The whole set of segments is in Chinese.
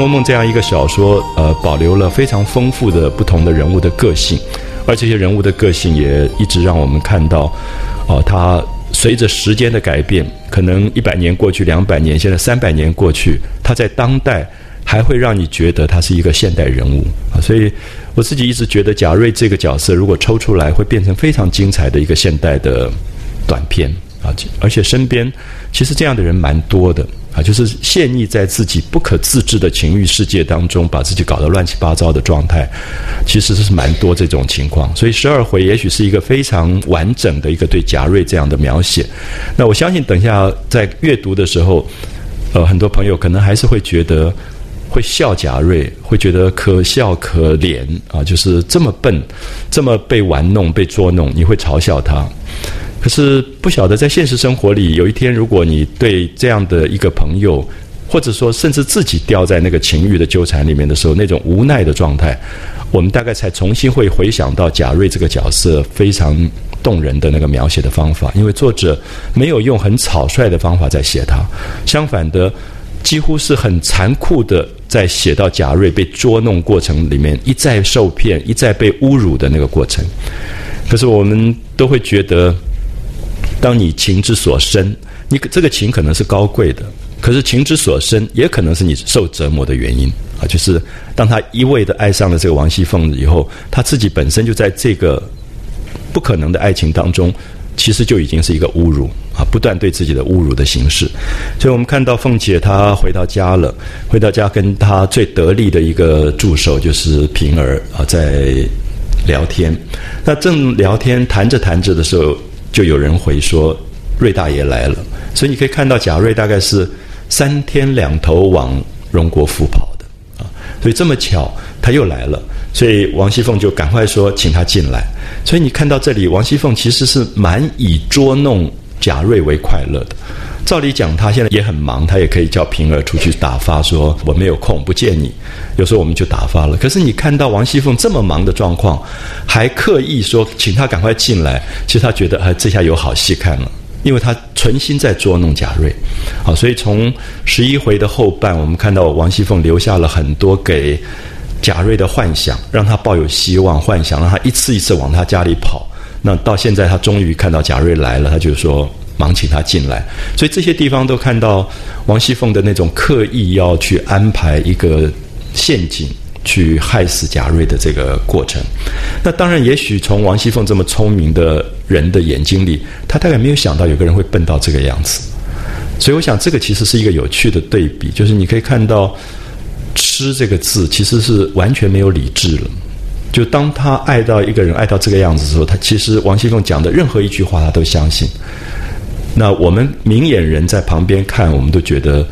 红楼梦》这样一个小说，呃，保留了非常丰富的不同的人物的个性，而这些人物的个性也一直让我们看到，哦，他随着时间的改变，可能一百年过去，两百年，现在三百年过去，他在当代还会让你觉得他是一个现代人物啊。所以我自己一直觉得贾瑞这个角色，如果抽出来，会变成非常精彩的一个现代的短片啊。而且身边其实这样的人蛮多的。啊，就是陷溺在自己不可自制的情欲世界当中，把自己搞得乱七八糟的状态，其实是蛮多这种情况。所以十二回也许是一个非常完整的一个对贾瑞这样的描写。那我相信，等一下在阅读的时候，呃，很多朋友可能还是会觉得会笑贾瑞，会觉得可笑可怜啊，就是这么笨，这么被玩弄、被捉弄，你会嘲笑他。可是不晓得在现实生活里，有一天如果你对这样的一个朋友，或者说甚至自己掉在那个情欲的纠缠里面的时候，那种无奈的状态，我们大概才重新会回想到贾瑞这个角色非常动人的那个描写的方法。因为作者没有用很草率的方法在写他，相反的，几乎是很残酷的在写到贾瑞被捉弄过程里面一再受骗、一再被侮辱的那个过程。可是我们都会觉得。当你情之所深，你这个情可能是高贵的，可是情之所深，也可能是你受折磨的原因啊。就是当他一味的爱上了这个王熙凤以后，他自己本身就在这个不可能的爱情当中，其实就已经是一个侮辱啊，不断对自己的侮辱的形式。所以我们看到凤姐她回到家了，回到家跟她最得力的一个助手就是平儿啊，在聊天。那正聊天谈着谈着的时候。就有人回说，瑞大爷来了，所以你可以看到贾瑞大概是三天两头往荣国府跑的啊，所以这么巧他又来了，所以王熙凤就赶快说请他进来。所以你看到这里，王熙凤其实是蛮以捉弄贾瑞为快乐的。照理讲，他现在也很忙，他也可以叫平儿出去打发，说我没有空，不见你。有时候我们就打发了。可是你看到王熙凤这么忙的状况，还刻意说请他赶快进来，其实他觉得啊，这下有好戏看了，因为他存心在捉弄贾瑞。好，所以从十一回的后半，我们看到王熙凤留下了很多给贾瑞的幻想，让他抱有希望、幻想，让他一次一次往他家里跑。那到现在，他终于看到贾瑞来了，他就说。忙请他进来，所以这些地方都看到王熙凤的那种刻意要去安排一个陷阱去害死贾瑞的这个过程。那当然，也许从王熙凤这么聪明的人的眼睛里，他大概没有想到有个人会笨到这个样子。所以，我想这个其实是一个有趣的对比，就是你可以看到“吃”这个字其实是完全没有理智了。就当他爱到一个人爱到这个样子的时候，他其实王熙凤讲的任何一句话，他都相信。那我们明眼人在旁边看，我们都觉得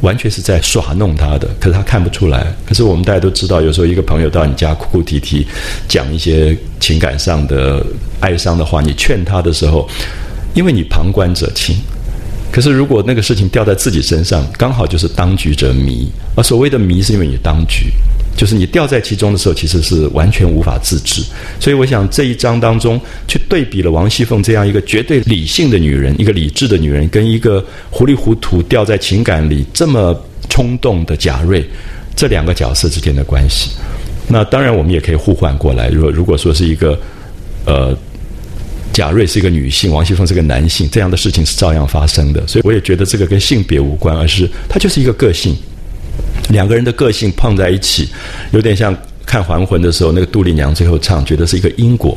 完全是在耍弄他的，可是他看不出来。可是我们大家都知道，有时候一个朋友到你家哭哭啼啼，讲一些情感上的哀伤的话，你劝他的时候，因为你旁观者清。可是如果那个事情掉在自己身上，刚好就是当局者迷。而所谓的迷，是因为你当局。就是你掉在其中的时候，其实是完全无法自制。所以，我想这一章当中，去对比了王熙凤这样一个绝对理性的女人，一个理智的女人，跟一个糊里糊涂掉在情感里这么冲动的贾瑞，这两个角色之间的关系。那当然，我们也可以互换过来。如果如果说是一个，呃，贾瑞是一个女性，王熙凤是个男性，这样的事情是照样发生的。所以，我也觉得这个跟性别无关，而是它就是一个个性。两个人的个性碰在一起，有点像看《还魂》的时候，那个杜丽娘最后唱，觉得是一个因果。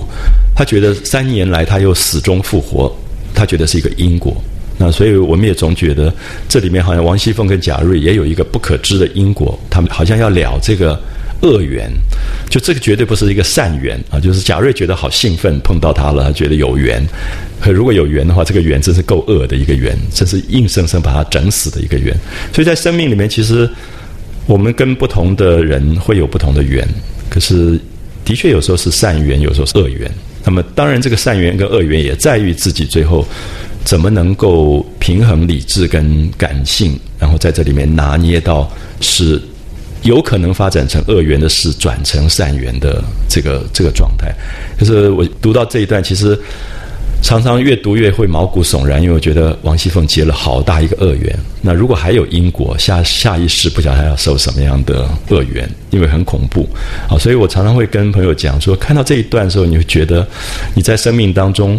她觉得三年来她又死中复活，她觉得是一个因果。那所以我们也总觉得这里面好像王熙凤跟贾瑞也有一个不可知的因果，他们好像要了这个恶缘。就这个绝对不是一个善缘啊！就是贾瑞觉得好兴奋，碰到他了，他觉得有缘。可如果有缘的话，这个缘真是够恶的一个缘，真是硬生生把他整死的一个缘。所以在生命里面，其实。我们跟不同的人会有不同的缘，可是的确有时候是善缘，有时候是恶缘。那么当然，这个善缘跟恶缘也在于自己最后怎么能够平衡理智跟感性，然后在这里面拿捏到是有可能发展成恶缘的事转成善缘的这个这个状态。可是我读到这一段，其实常常越读越会毛骨悚然，因为我觉得王熙凤结了好大一个恶缘。那如果还有因果，下下一世不晓得要受什么样的恶缘，因为很恐怖。好，所以我常常会跟朋友讲说，看到这一段的时候，你会觉得你在生命当中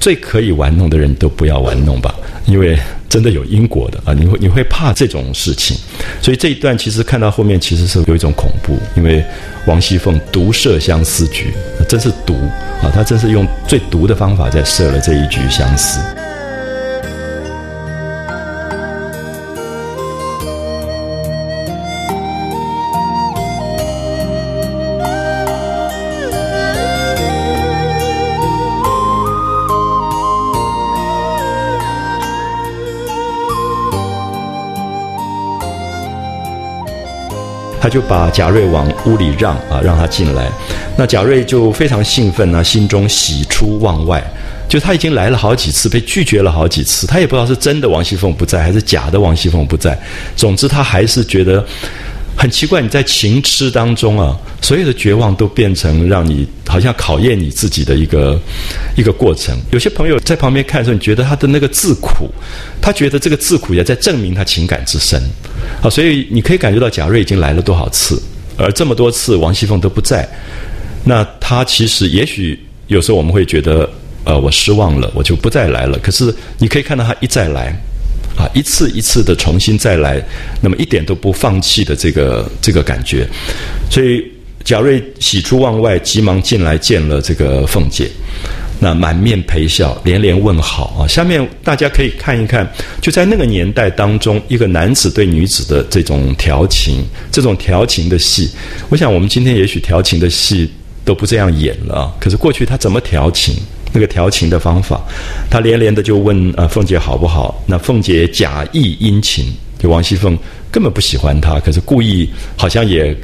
最可以玩弄的人都不要玩弄吧，因为。真的有因果的啊！你会你会怕这种事情，所以这一段其实看到后面其实是有一种恐怖，因为王熙凤毒射相思局，真是毒啊！她真是用最毒的方法在射了这一局相思。就把贾瑞往屋里让啊，让他进来。那贾瑞就非常兴奋啊，心中喜出望外。就他已经来了好几次，被拒绝了好几次，他也不知道是真的王熙凤不在，还是假的王熙凤不在。总之，他还是觉得。很奇怪，你在情痴当中啊，所有的绝望都变成让你好像考验你自己的一个一个过程。有些朋友在旁边看的时候，你觉得他的那个自苦，他觉得这个自苦也在证明他情感之深。好，所以你可以感觉到贾瑞已经来了多少次，而这么多次王熙凤都不在，那他其实也许有时候我们会觉得，呃，我失望了，我就不再来了。可是你可以看到他一再来。啊，一次一次的重新再来，那么一点都不放弃的这个这个感觉，所以贾瑞喜出望外，急忙进来见了这个凤姐，那满面陪笑，连连问好啊。下面大家可以看一看，就在那个年代当中，一个男子对女子的这种调情，这种调情的戏，我想我们今天也许调情的戏都不这样演了，可是过去他怎么调情？那个调情的方法，他连连的就问呃凤姐好不好？那凤姐假意殷勤，就王熙凤根本不喜欢他，可是故意好像也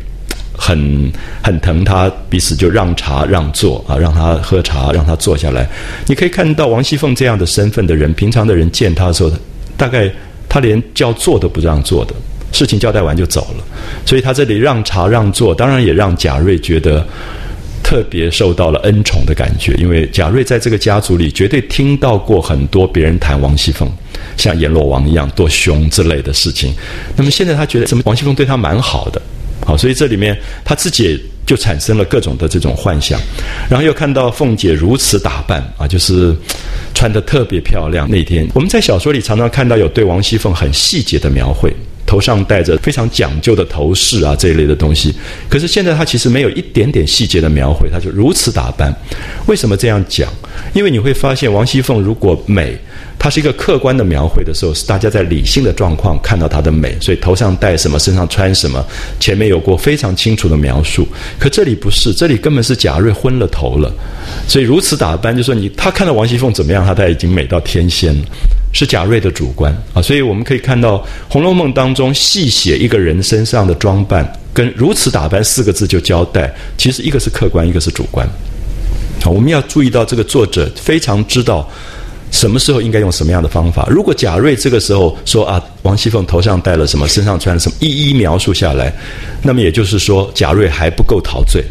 很很疼他，彼此就让茶让座啊，让他喝茶，让他坐下来。你可以看到王熙凤这样的身份的人，平常的人见他的时候，大概他连叫坐都不让坐的，事情交代完就走了。所以他这里让茶让座，当然也让贾瑞觉得。特别受到了恩宠的感觉，因为贾瑞在这个家族里绝对听到过很多别人谈王熙凤，像阎罗王一样多凶之类的事情。那么现在他觉得，怎么王熙凤对他蛮好的，好，所以这里面他自己就产生了各种的这种幻想。然后又看到凤姐如此打扮啊，就是穿的特别漂亮。那天我们在小说里常常看到有对王熙凤很细节的描绘。头上戴着非常讲究的头饰啊，这一类的东西。可是现在他其实没有一点点细节的描绘，他就如此打扮。为什么这样讲？因为你会发现，王熙凤如果美，它是一个客观的描绘的时候，是大家在理性的状况看到她的美，所以头上戴什么，身上穿什么，前面有过非常清楚的描述。可这里不是，这里根本是贾瑞昏了头了，所以如此打扮，就说你他看到王熙凤怎么样，他他已经美到天仙了。是贾瑞的主观啊，所以我们可以看到《红楼梦》当中细写一个人身上的装扮，跟如此打扮四个字就交代，其实一个是客观，一个是主观。好，我们要注意到这个作者非常知道什么时候应该用什么样的方法。如果贾瑞这个时候说啊，王熙凤头上戴了什么，身上穿了什么，一一描述下来，那么也就是说贾瑞还不够陶醉。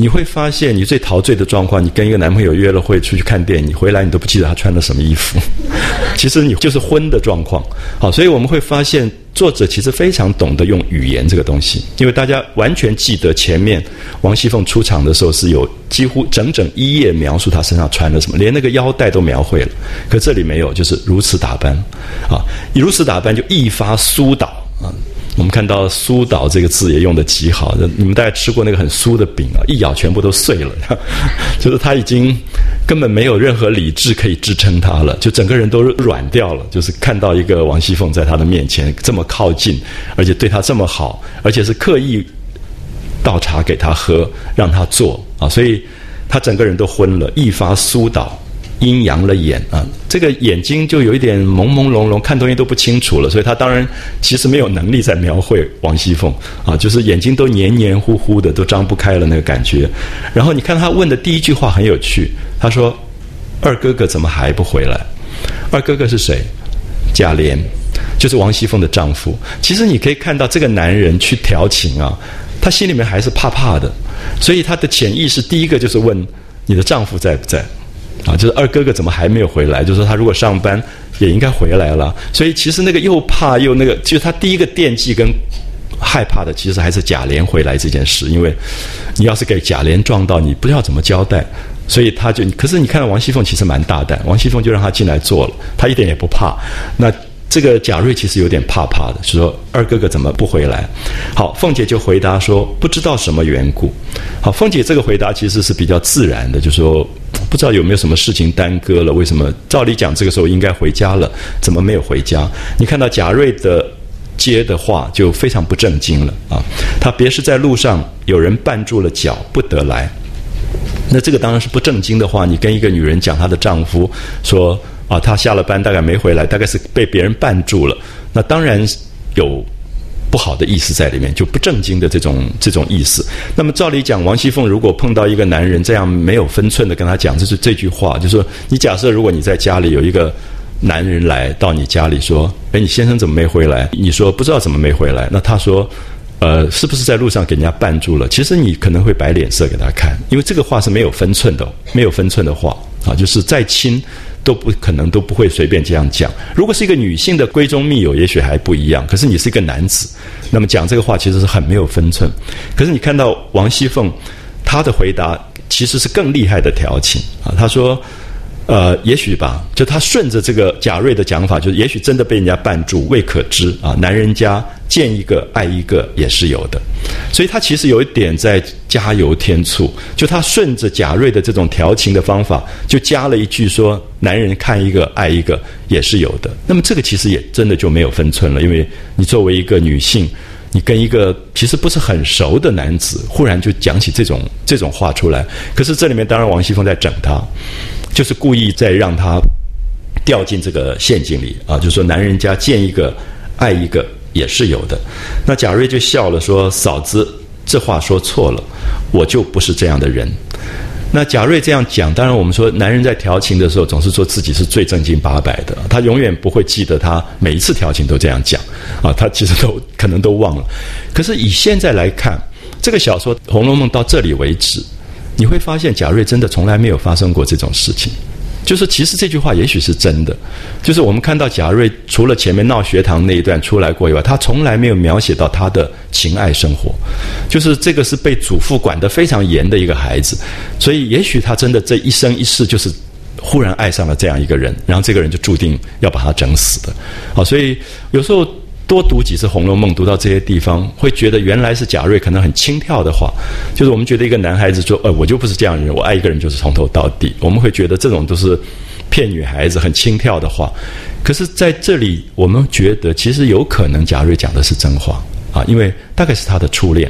你会发现，你最陶醉的状况，你跟一个男朋友约了会出去看电影，回来你都不记得他穿了什么衣服。其实你就是昏的状况。好，所以我们会发现，作者其实非常懂得用语言这个东西，因为大家完全记得前面王熙凤出场的时候是有几乎整整一页描述她身上穿了什么，连那个腰带都描绘了。可这里没有，就是如此打扮，啊，如此打扮就一发疏导啊。我们看到“酥倒”这个字也用的极好，你们大概吃过那个很酥的饼啊，一咬全部都碎了，就是他已经根本没有任何理智可以支撑他了，就整个人都软掉了。就是看到一个王熙凤在他的面前这么靠近，而且对他这么好，而且是刻意倒茶给他喝，让他坐啊，所以他整个人都昏了，一发酥倒。阴阳了眼啊，这个眼睛就有一点朦朦胧胧，看东西都不清楚了。所以他当然其实没有能力在描绘王熙凤啊，就是眼睛都黏黏糊糊的，都张不开了那个感觉。然后你看他问的第一句话很有趣，他说：“二哥哥怎么还不回来？”二哥哥是谁？贾琏，就是王熙凤的丈夫。其实你可以看到这个男人去调情啊，他心里面还是怕怕的，所以他的潜意识第一个就是问你的丈夫在不在。啊，就是二哥哥怎么还没有回来？就是说他如果上班也应该回来了。所以其实那个又怕又那个，就是他第一个惦记跟害怕的，其实还是贾琏回来这件事。因为你要是给贾琏撞到，你不知道怎么交代。所以他就，可是你看到王熙凤其实蛮大胆，王熙凤就让他进来坐了，他一点也不怕。那这个贾瑞其实有点怕怕的，就说二哥哥怎么不回来？好，凤姐就回答说不知道什么缘故。好，凤姐这个回答其实是比较自然的，就说不知道有没有什么事情耽搁了，为什么？照理讲这个时候应该回家了，怎么没有回家？你看到贾瑞的接的话就非常不正经了啊！他别是在路上有人绊住了脚不得来。那这个当然是不正经的话。你跟一个女人讲她的丈夫说啊，他下了班大概没回来，大概是被别人绊住了。那当然有不好的意思在里面，就不正经的这种这种意思。那么照理讲，王熙凤如果碰到一个男人这样没有分寸的跟他讲，这是这句话，就是说你假设如果你在家里有一个男人来到你家里说，哎，你先生怎么没回来？你说不知道怎么没回来。那他说。呃，是不是在路上给人家绊住了？其实你可能会摆脸色给他看，因为这个话是没有分寸的，没有分寸的话啊，就是再亲都不可能都不会随便这样讲。如果是一个女性的闺中密友，也许还不一样。可是你是一个男子，那么讲这个话其实是很没有分寸。可是你看到王熙凤，她的回答其实是更厉害的调情啊，她说。呃，也许吧，就他顺着这个贾瑞的讲法，就是也许真的被人家绊住，未可知啊。男人家见一个爱一个也是有的，所以他其实有一点在加油添醋。就他顺着贾瑞的这种调情的方法，就加了一句说：“男人看一个爱一个也是有的。”那么这个其实也真的就没有分寸了，因为你作为一个女性，你跟一个其实不是很熟的男子，忽然就讲起这种这种话出来，可是这里面当然王熙凤在整他。就是故意在让他掉进这个陷阱里啊！就是说，男人家见一个爱一个也是有的。那贾瑞就笑了，说：“嫂子，这话说错了，我就不是这样的人。”那贾瑞这样讲，当然我们说，男人在调情的时候，总是说自己是最正经八百的，他永远不会记得他每一次调情都这样讲啊，他其实都可能都忘了。可是以现在来看，这个小说《红楼梦》到这里为止。你会发现贾瑞真的从来没有发生过这种事情，就是其实这句话也许是真的，就是我们看到贾瑞除了前面闹学堂那一段出来过以外，他从来没有描写到他的情爱生活，就是这个是被祖父管得非常严的一个孩子，所以也许他真的这一生一世就是忽然爱上了这样一个人，然后这个人就注定要把他整死的，好，所以有时候。多读几次《红楼梦》，读到这些地方，会觉得原来是贾瑞可能很轻佻的话，就是我们觉得一个男孩子说：“呃，我就不是这样的人，我爱一个人就是从头到底。”我们会觉得这种都是骗女孩子很轻佻的话。可是在这里，我们觉得其实有可能贾瑞讲的是真话啊，因为大概是他的初恋。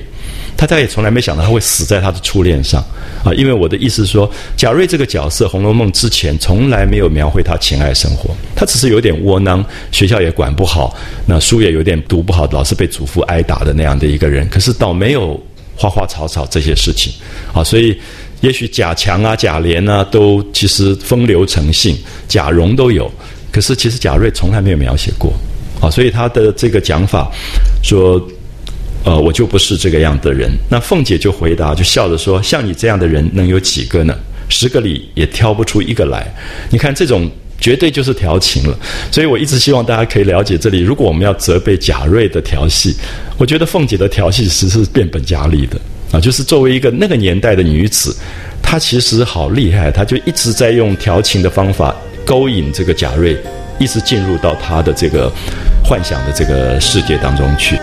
他再也从来没想到他会死在他的初恋上，啊！因为我的意思是说，贾瑞这个角色，《红楼梦》之前从来没有描绘他情爱生活，他只是有点窝囊，学校也管不好，那书也有点读不好，老是被祖父挨打的那样的一个人。可是倒没有花花草草这些事情，啊！所以也许贾强啊、贾琏啊，都其实风流成性，贾蓉都有，可是其实贾瑞从来没有描写过，啊！所以他的这个讲法说。呃，我就不是这个样的人。那凤姐就回答，就笑着说：“像你这样的人能有几个呢？十个里也挑不出一个来。你看这种绝对就是调情了。所以我一直希望大家可以了解这里。如果我们要责备贾瑞的调戏，我觉得凤姐的调戏其实是变本加厉的啊！就是作为一个那个年代的女子，她其实好厉害，她就一直在用调情的方法勾引这个贾瑞，一直进入到她的这个幻想的这个世界当中去。”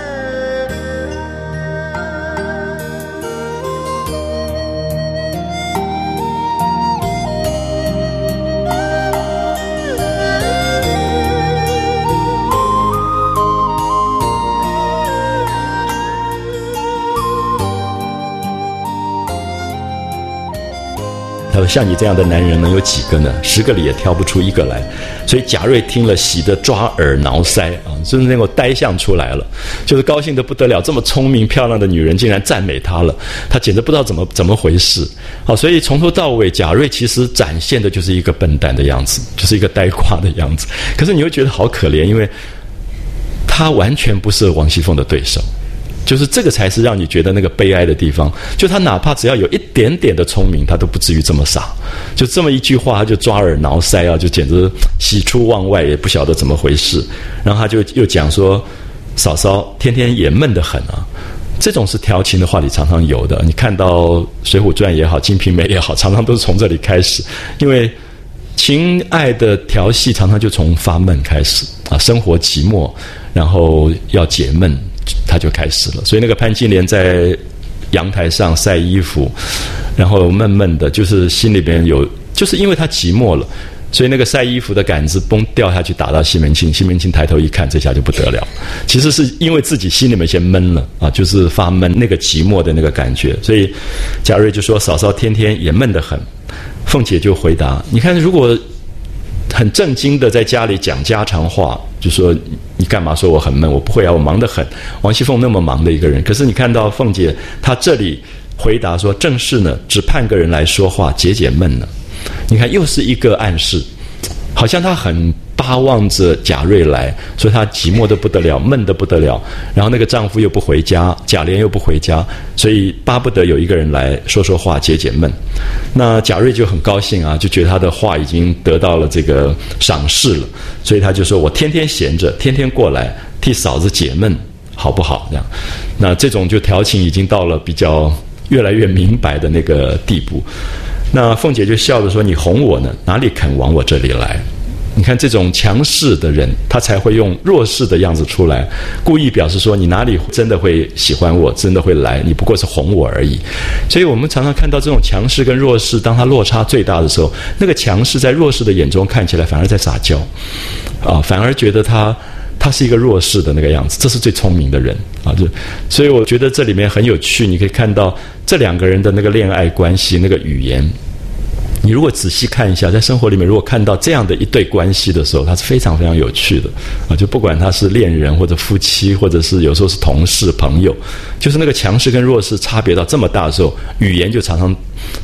像你这样的男人能有几个呢？十个里也挑不出一个来。所以贾瑞听了，喜得抓耳挠腮啊，就是那个呆相出来了，就是高兴的不得了。这么聪明漂亮的女人竟然赞美他了，他简直不知道怎么怎么回事。好，所以从头到尾，贾瑞其实展现的就是一个笨蛋的样子，就是一个呆瓜的样子。可是你又觉得好可怜，因为他完全不是王熙凤的对手。就是这个才是让你觉得那个悲哀的地方。就他哪怕只要有一点点的聪明，他都不至于这么傻。就这么一句话，他就抓耳挠腮啊，就简直喜出望外，也不晓得怎么回事。然后他就又讲说：“嫂嫂天天也闷得很啊。”这种是调情的话里常常有的。你看到《水浒传》也好，《金瓶梅》也好，常常都是从这里开始，因为情爱的调戏常常就从发闷开始啊，生活寂寞，然后要解闷，他就开始了。所以那个潘金莲在阳台上晒衣服，然后闷闷的，就是心里边有，就是因为他寂寞了。所以那个晒衣服的杆子嘣掉下去打到西门庆，西门庆抬头一看，这下就不得了。其实是因为自己心里面先闷了啊，就是发闷那个寂寞的那个感觉。所以贾瑞就说：“嫂嫂天天也闷得很。”凤姐就回答：“你看，如果很正经的在家里讲家常话，就说你干嘛说我很闷？我不会啊，我忙得很。王熙凤那么忙的一个人，可是你看到凤姐她这里回答说：正是呢，只盼个人来说话解解闷呢。”你看，又是一个暗示，好像她很巴望着贾瑞来，所以他寂寞的不得了，闷的不得了。然后那个丈夫又不回家，贾琏又不回家，所以巴不得有一个人来说说话，解解闷。那贾瑞就很高兴啊，就觉得他的话已经得到了这个赏识了，所以他就说：“我天天闲着，天天过来替嫂子解闷，好不好？”这样，那这种就调情已经到了比较越来越明白的那个地步。那凤姐就笑着说：“你哄我呢，哪里肯往我这里来？你看这种强势的人，他才会用弱势的样子出来，故意表示说你哪里真的会喜欢我，真的会来，你不过是哄我而已。所以我们常常看到这种强势跟弱势，当他落差最大的时候，那个强势在弱势的眼中看起来反而在撒娇，啊，反而觉得他。”他是一个弱势的那个样子，这是最聪明的人啊！就所以我觉得这里面很有趣，你可以看到这两个人的那个恋爱关系，那个语言。你如果仔细看一下，在生活里面，如果看到这样的一对关系的时候，它是非常非常有趣的啊！就不管他是恋人或者夫妻，或者是有时候是同事朋友，就是那个强势跟弱势差别到这么大的时候，语言就常常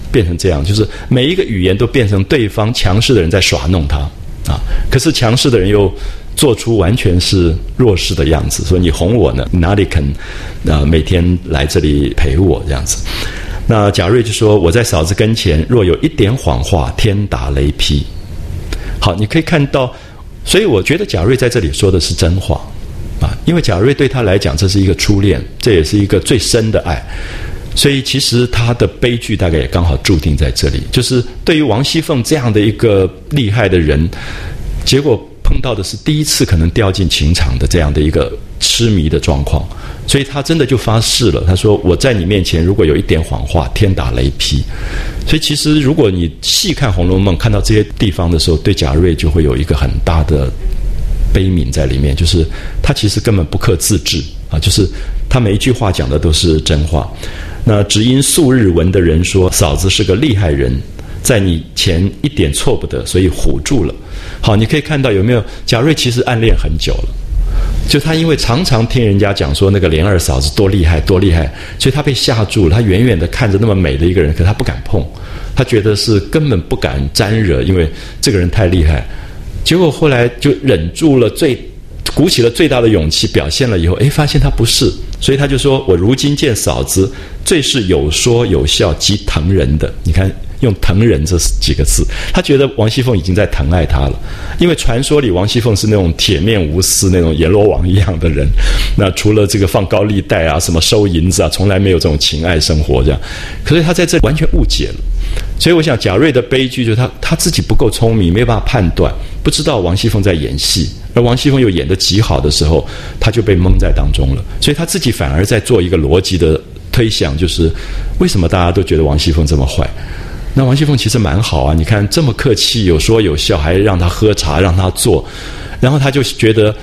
变成这样，就是每一个语言都变成对方强势的人在耍弄他啊！可是强势的人又。做出完全是弱势的样子，说你哄我呢，你哪里肯啊？每天来这里陪我这样子。那贾瑞就说：“我在嫂子跟前，若有一点谎话，天打雷劈。”好，你可以看到，所以我觉得贾瑞在这里说的是真话啊，因为贾瑞对他来讲，这是一个初恋，这也是一个最深的爱，所以其实他的悲剧大概也刚好注定在这里，就是对于王熙凤这样的一个厉害的人，结果。碰到的是第一次可能掉进情场的这样的一个痴迷的状况，所以他真的就发誓了。他说：“我在你面前如果有一点谎话，天打雷劈。”所以其实如果你细看《红楼梦》，看到这些地方的时候，对贾瑞就会有一个很大的悲悯在里面，就是他其实根本不克自制啊，就是他每一句话讲的都是真话。那只因素日闻的人说嫂子是个厉害人。在你前一点错不得，所以唬住了。好，你可以看到有没有贾瑞其实暗恋很久了，就他因为常常听人家讲说那个莲二嫂子多厉害多厉害，所以他被吓住了。他远远的看着那么美的一个人，可他不敢碰，他觉得是根本不敢沾惹，因为这个人太厉害。结果后来就忍住了，最鼓起了最大的勇气表现了以后，哎，发现他不是，所以他就说：“我如今见嫂子，最是有说有笑，极疼人的。”你看。用疼人这几个字，他觉得王熙凤已经在疼爱他了，因为传说里王熙凤是那种铁面无私、那种阎罗王一样的人。那除了这个放高利贷啊、什么收银子啊，从来没有这种情爱生活这样。可是他在这完全误解了，所以我想贾瑞的悲剧就是他他自己不够聪明，没有办法判断，不知道王熙凤在演戏，而王熙凤又演得极好的时候，他就被蒙在当中了。所以他自己反而在做一个逻辑的推想，就是为什么大家都觉得王熙凤这么坏？那王熙凤其实蛮好啊，你看这么客气，有说有笑，还让他喝茶，让他坐，然后他就觉得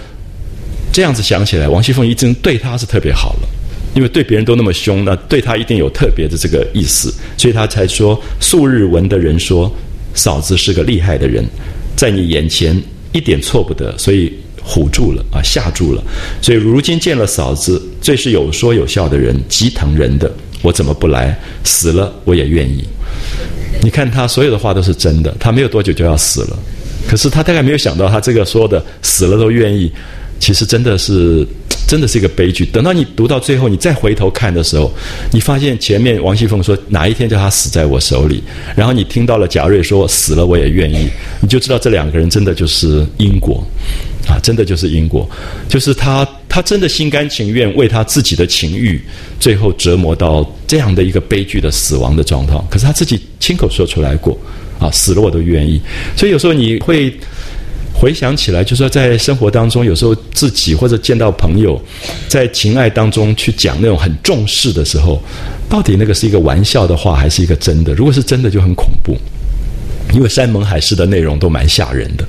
这样子想起来，王熙凤一定对他是特别好了，因为对别人都那么凶，那对他一定有特别的这个意思，所以他才说素日闻的人说嫂子是个厉害的人，在你眼前一点错不得，所以唬住了啊，吓住了，所以如今见了嫂子，最是有说有笑的人，极疼人的，我怎么不来？死了我也愿意。你看他所有的话都是真的，他没有多久就要死了，可是他大概没有想到，他这个说的死了都愿意，其实真的是真的是一个悲剧。等到你读到最后，你再回头看的时候，你发现前面王熙凤说哪一天叫他死在我手里，然后你听到了贾瑞说死了我也愿意，你就知道这两个人真的就是因果，啊，真的就是因果，就是他他真的心甘情愿为他自己的情欲，最后折磨到这样的一个悲剧的死亡的状况。可是他自己亲口说出来过，啊，死了我都愿意。所以有时候你会。回想起来，就说在生活当中，有时候自己或者见到朋友，在情爱当中去讲那种很重视的时候，到底那个是一个玩笑的话，还是一个真的？如果是真的，就很恐怖，因为山盟海誓的内容都蛮吓人的，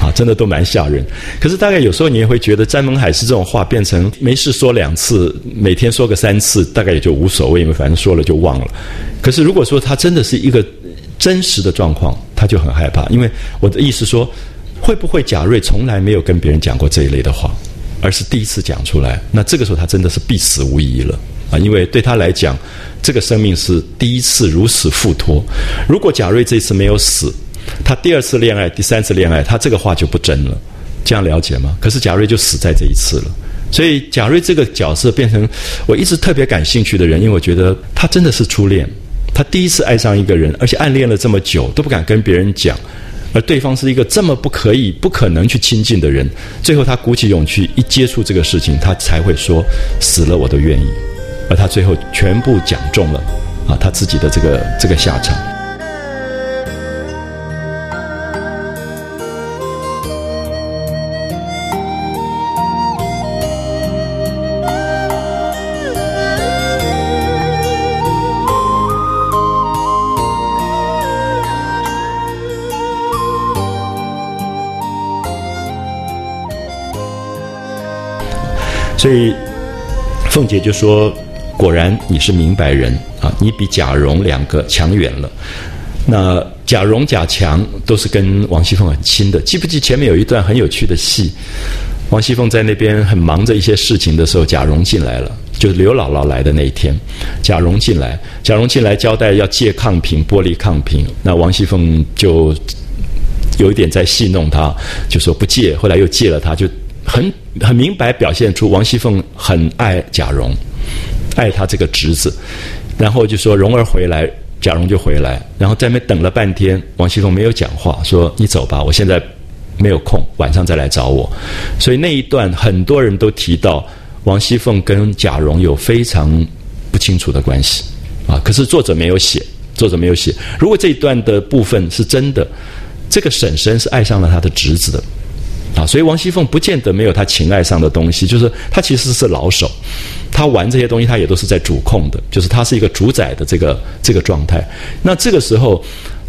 啊，真的都蛮吓人。可是大概有时候你也会觉得，山盟海誓这种话变成没事说两次，每天说个三次，大概也就无所谓，因为反正说了就忘了。可是如果说他真的是一个真实的状况，他就很害怕，因为我的意思说。会不会贾瑞从来没有跟别人讲过这一类的话，而是第一次讲出来？那这个时候他真的是必死无疑了啊！因为对他来讲，这个生命是第一次如此付托。如果贾瑞这次没有死，他第二次恋爱、第三次恋爱，他这个话就不真了。这样了解吗？可是贾瑞就死在这一次了。所以贾瑞这个角色变成我一直特别感兴趣的人，因为我觉得他真的是初恋，他第一次爱上一个人，而且暗恋了这么久都不敢跟别人讲。而对方是一个这么不可以、不可能去亲近的人，最后他鼓起勇气一接触这个事情，他才会说死了我都愿意。而他最后全部讲中了，啊，他自己的这个这个下场。姐就说：“果然你是明白人啊，你比贾蓉两个强远了。那贾蓉、贾强都是跟王熙凤很亲的。记不记前面有一段很有趣的戏？王熙凤在那边很忙着一些事情的时候，贾蓉进来了，就是刘姥姥来的那一天。贾蓉进来，贾蓉进来交代要借炕瓶，玻璃炕瓶。那王熙凤就有一点在戏弄他，就说不借，后来又借了他，就。”很很明白表现出王熙凤很爱贾蓉，爱他这个侄子，然后就说蓉儿回来，贾蓉就回来，然后在那等了半天，王熙凤没有讲话，说你走吧，我现在没有空，晚上再来找我。所以那一段很多人都提到王熙凤跟贾蓉有非常不清楚的关系啊，可是作者没有写，作者没有写。如果这一段的部分是真的，这个婶婶是爱上了他的侄子的。啊，所以王熙凤不见得没有她情爱上的东西，就是她其实是老手，她玩这些东西，她也都是在主控的，就是她是一个主宰的这个这个状态。那这个时候，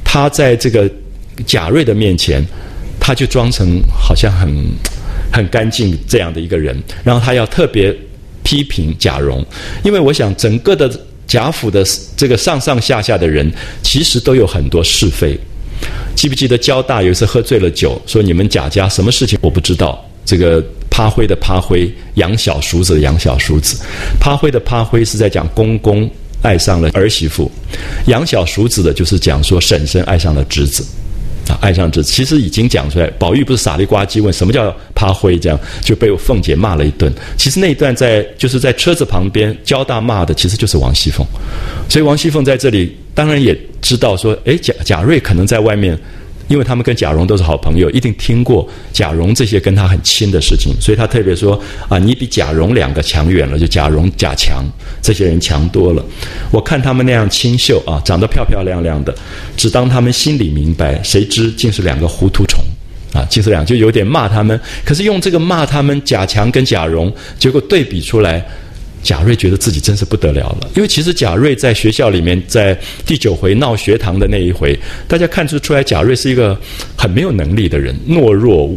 她在这个贾瑞的面前，她就装成好像很很干净这样的一个人，然后她要特别批评贾蓉，因为我想整个的贾府的这个上上下下的人，其实都有很多是非。记不记得交大有一次喝醉了酒，说你们贾家什么事情我不知道。这个趴灰的趴灰，养小叔子的养小叔子，趴灰的趴灰是在讲公公爱上了儿媳妇，养小叔子的就是讲说婶婶爱上了侄子。啊，爱上这其实已经讲出来。宝玉不是傻里呱唧问什么叫趴灰，这样就被凤姐骂了一顿。其实那一段在就是在车子旁边，交大骂的其实就是王熙凤。所以王熙凤在这里当然也知道说，哎，贾贾瑞可能在外面。因为他们跟贾蓉都是好朋友，一定听过贾蓉这些跟他很亲的事情，所以他特别说啊，你比贾蓉两个强远了，就贾蓉、贾强这些人强多了。我看他们那样清秀啊，长得漂漂亮亮的，只当他们心里明白，谁知竟是两个糊涂虫啊！竟是两就有点骂他们，可是用这个骂他们贾强跟贾蓉，结果对比出来。贾瑞觉得自己真是不得了了，因为其实贾瑞在学校里面，在第九回闹学堂的那一回，大家看出出来，贾瑞是一个很没有能力的人，懦弱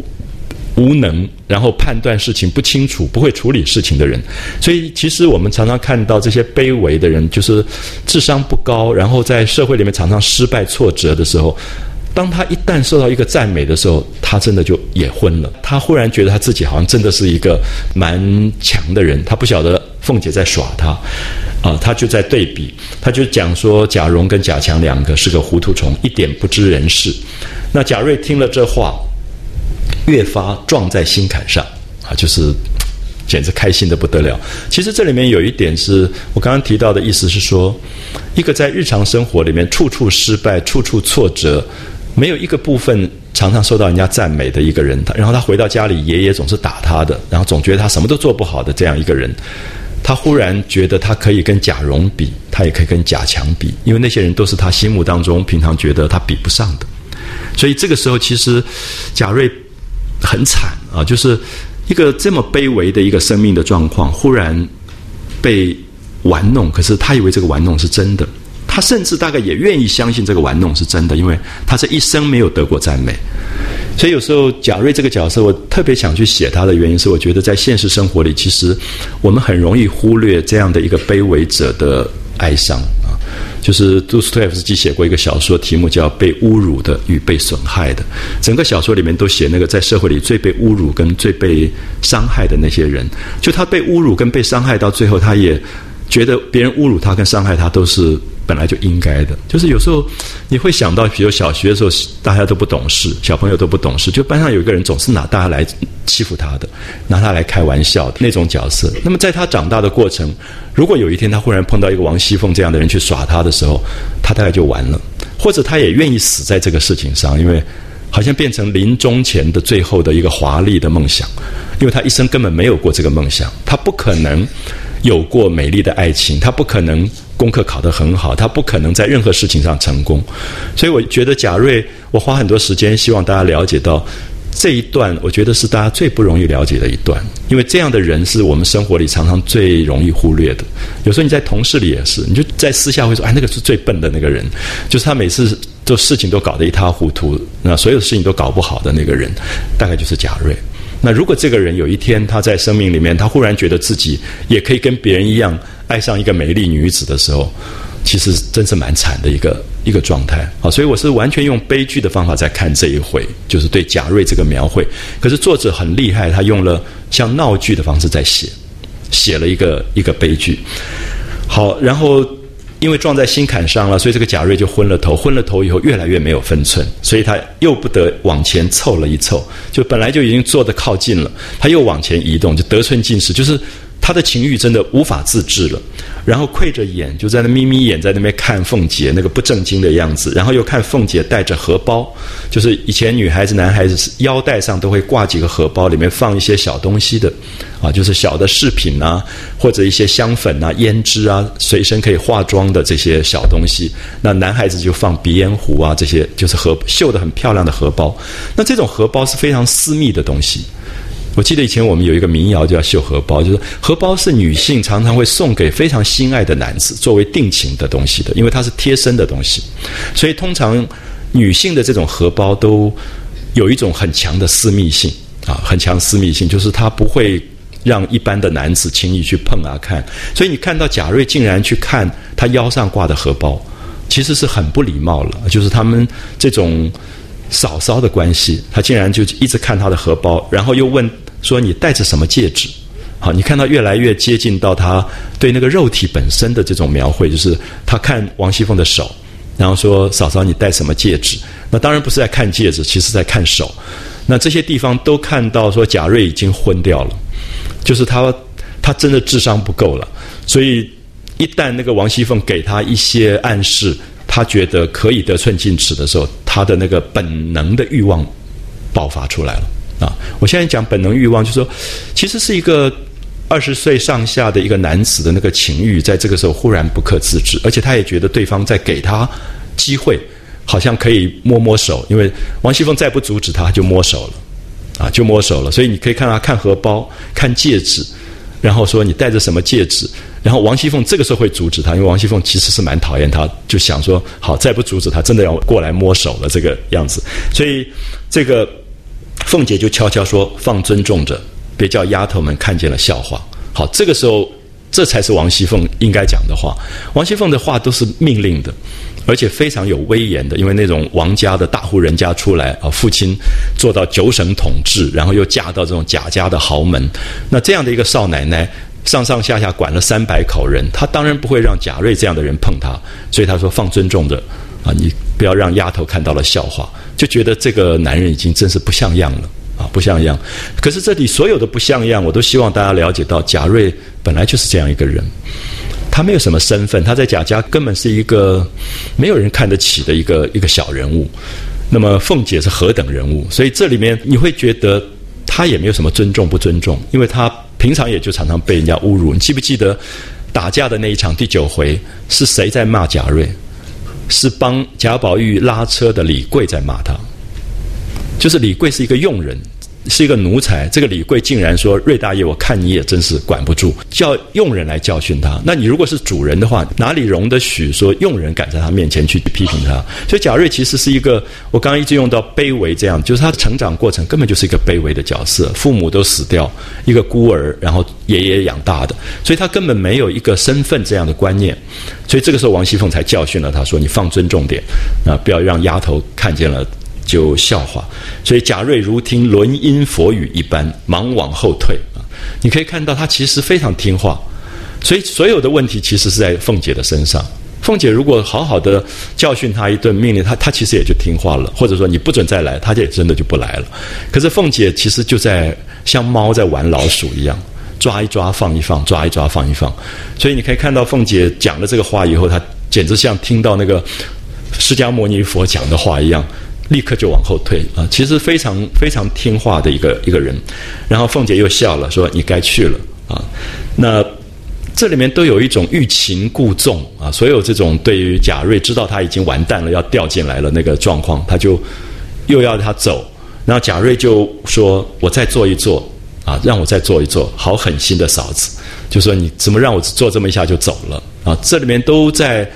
无能，然后判断事情不清楚，不会处理事情的人。所以，其实我们常常看到这些卑微的人，就是智商不高，然后在社会里面常常失败挫折的时候。当他一旦受到一个赞美的时候，他真的就也昏了。他忽然觉得他自己好像真的是一个蛮强的人。他不晓得凤姐在耍他，啊，他就在对比，他就讲说贾蓉跟贾强两个是个糊涂虫，一点不知人事。那贾瑞听了这话，越发撞在心坎上，啊，就是简直开心的不得了。其实这里面有一点是我刚刚提到的意思是说，一个在日常生活里面处处失败、处处挫折，没有一个部分常常受到人家赞美的一个人，他然后他回到家里，爷爷总是打他的，然后总觉得他什么都做不好的这样一个人，他忽然觉得他可以跟贾蓉比，他也可以跟贾强比，因为那些人都是他心目当中平常觉得他比不上的。所以这个时候，其实贾瑞很惨啊，就是一个这么卑微的一个生命的状况，忽然被玩弄。可是他以为这个玩弄是真的，他甚至大概也愿意相信这个玩弄是真的，因为他这一生没有得过赞美。所以有时候贾瑞这个角色，我特别想去写他的原因是，我觉得在现实生活里，其实我们很容易忽略这样的一个卑微者的哀伤啊。就是杜斯托夫斯基写过一个小说，题目叫《被侮辱的与被损害的》。整个小说里面都写那个在社会里最被侮辱跟最被伤害的那些人。就他被侮辱跟被伤害到最后，他也觉得别人侮辱他跟伤害他都是。本来就应该的，就是有时候你会想到，比如小学的时候，大家都不懂事，小朋友都不懂事，就班上有一个人总是拿大家来欺负他的，拿他来开玩笑的那种角色。那么在他长大的过程，如果有一天他忽然碰到一个王熙凤这样的人去耍他的时候，他大概就完了，或者他也愿意死在这个事情上，因为好像变成临终前的最后的一个华丽的梦想，因为他一生根本没有过这个梦想，他不可能有过美丽的爱情，他不可能。功课考得很好，他不可能在任何事情上成功，所以我觉得贾瑞，我花很多时间希望大家了解到这一段，我觉得是大家最不容易了解的一段，因为这样的人是我们生活里常常最容易忽略的。有时候你在同事里也是，你就在私下会说，哎，那个是最笨的那个人，就是他每次做事情都搞得一塌糊涂，那所有事情都搞不好的那个人，大概就是贾瑞。那如果这个人有一天他在生命里面，他忽然觉得自己也可以跟别人一样。爱上一个美丽女子的时候，其实真是蛮惨的一个一个状态啊！所以我是完全用悲剧的方法在看这一回，就是对贾瑞这个描绘。可是作者很厉害，他用了像闹剧的方式在写，写了一个一个悲剧。好，然后因为撞在心坎上了，所以这个贾瑞就昏了头。昏了头以后，越来越没有分寸，所以他又不得往前凑了一凑，就本来就已经坐得靠近了，他又往前移动，就得寸进尺，就是。他的情欲真的无法自制了，然后愧着眼就在那眯眯眼在那边看凤姐那个不正经的样子，然后又看凤姐带着荷包，就是以前女孩子、男孩子腰带上都会挂几个荷包，里面放一些小东西的，啊，就是小的饰品啊，或者一些香粉啊、胭脂啊，随身可以化妆的这些小东西。那男孩子就放鼻烟壶啊，这些就是荷绣的很漂亮的荷包。那这种荷包是非常私密的东西。我记得以前我们有一个民谣叫“绣荷包”，就是荷包是女性常常会送给非常心爱的男子作为定情的东西的，因为它是贴身的东西，所以通常女性的这种荷包都有一种很强的私密性啊，很强私密性，就是它不会让一般的男子轻易去碰啊看。所以你看到贾瑞竟然去看他腰上挂的荷包，其实是很不礼貌了，就是他们这种嫂嫂的关系，他竟然就一直看他的荷包，然后又问。说你戴着什么戒指？好，你看到越来越接近到他对那个肉体本身的这种描绘，就是他看王熙凤的手，然后说：“嫂嫂，你戴什么戒指？”那当然不是在看戒指，其实在看手。那这些地方都看到说贾瑞已经昏掉了，就是他他真的智商不够了。所以一旦那个王熙凤给他一些暗示，他觉得可以得寸进尺的时候，他的那个本能的欲望爆发出来了。啊，我现在讲本能欲望，就是说，其实是一个二十岁上下的一个男子的那个情欲，在这个时候忽然不可自制，而且他也觉得对方在给他机会，好像可以摸摸手，因为王熙凤再不阻止他，就摸手了，啊，就摸手了。所以你可以看他看荷包、看戒指，然后说你戴着什么戒指，然后王熙凤这个时候会阻止他，因为王熙凤其实是蛮讨厌他，就想说好，再不阻止他，真的要过来摸手了这个样子。所以这个。凤姐就悄悄说：“放尊重着，别叫丫头们看见了笑话。”好，这个时候，这才是王熙凤应该讲的话。王熙凤的话都是命令的，而且非常有威严的，因为那种王家的大户人家出来啊，父亲做到九省统治，然后又嫁到这种贾家的豪门，那这样的一个少奶奶，上上下下管了三百口人，他当然不会让贾瑞这样的人碰他，所以他说：“放尊重的。”啊，你不要让丫头看到了笑话，就觉得这个男人已经真是不像样了啊，不像样。可是这里所有的不像样，我都希望大家了解到，贾瑞本来就是这样一个人，他没有什么身份，他在贾家根本是一个没有人看得起的一个一个小人物。那么凤姐是何等人物？所以这里面你会觉得他也没有什么尊重不尊重，因为他平常也就常常被人家侮辱。你记不记得打架的那一场第九回是谁在骂贾瑞？是帮贾宝玉拉车的李贵在骂他，就是李贵是一个佣人。是一个奴才，这个李贵竟然说：“瑞大爷，我看你也真是管不住，叫佣人来教训他。那你如果是主人的话，哪里容得许说佣人敢在他面前去批评他？所以贾瑞其实是一个，我刚刚一直用到卑微这样，就是他的成长过程根本就是一个卑微的角色，父母都死掉，一个孤儿，然后爷爷养大的，所以他根本没有一个身份这样的观念。所以这个时候王熙凤才教训了他说：你放尊重点啊，不要让丫头看见了。”就笑话，所以贾瑞如听轮音佛语一般，忙往后退啊！你可以看到他其实非常听话，所以所有的问题其实是在凤姐的身上。凤姐如果好好的教训他一顿，命令他，他其实也就听话了，或者说你不准再来，他也真的就不来了。可是凤姐其实就在像猫在玩老鼠一样，抓一抓放一放，抓一抓放一放。所以你可以看到凤姐讲了这个话以后，她简直像听到那个释迦牟尼佛讲的话一样。立刻就往后退啊！其实非常非常听话的一个一个人，然后凤姐又笑了，说：“你该去了啊。”那这里面都有一种欲擒故纵啊，所有这种对于贾瑞知道他已经完蛋了，要掉进来了那个状况，他就又要他走。然后贾瑞就说：“我再坐一坐啊，让我再坐一坐。”好狠心的嫂子，就说：“你怎么让我坐这么一下就走了啊？”这里面都在。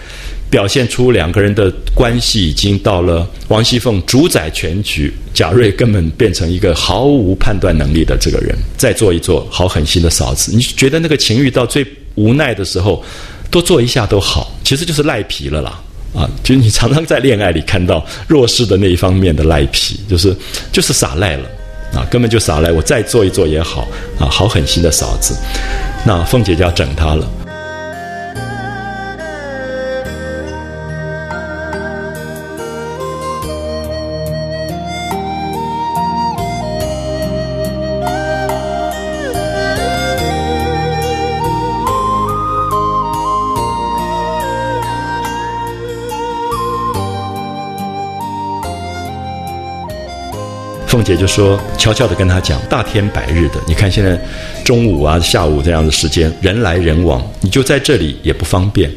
表现出两个人的关系已经到了王熙凤主宰全局，贾瑞根本变成一个毫无判断能力的这个人。再做一做好狠心的嫂子，你觉得那个情欲到最无奈的时候，多做一下都好，其实就是赖皮了啦。啊，就是你常常在恋爱里看到弱势的那一方面的赖皮，就是就是耍赖了啊，根本就耍赖。我再做一做也好啊，好狠心的嫂子，那凤姐就要整他了。凤姐就说：“悄悄的跟他讲，大天白日的，你看现在中午啊、下午这样的时间，人来人往，你就在这里也不方便。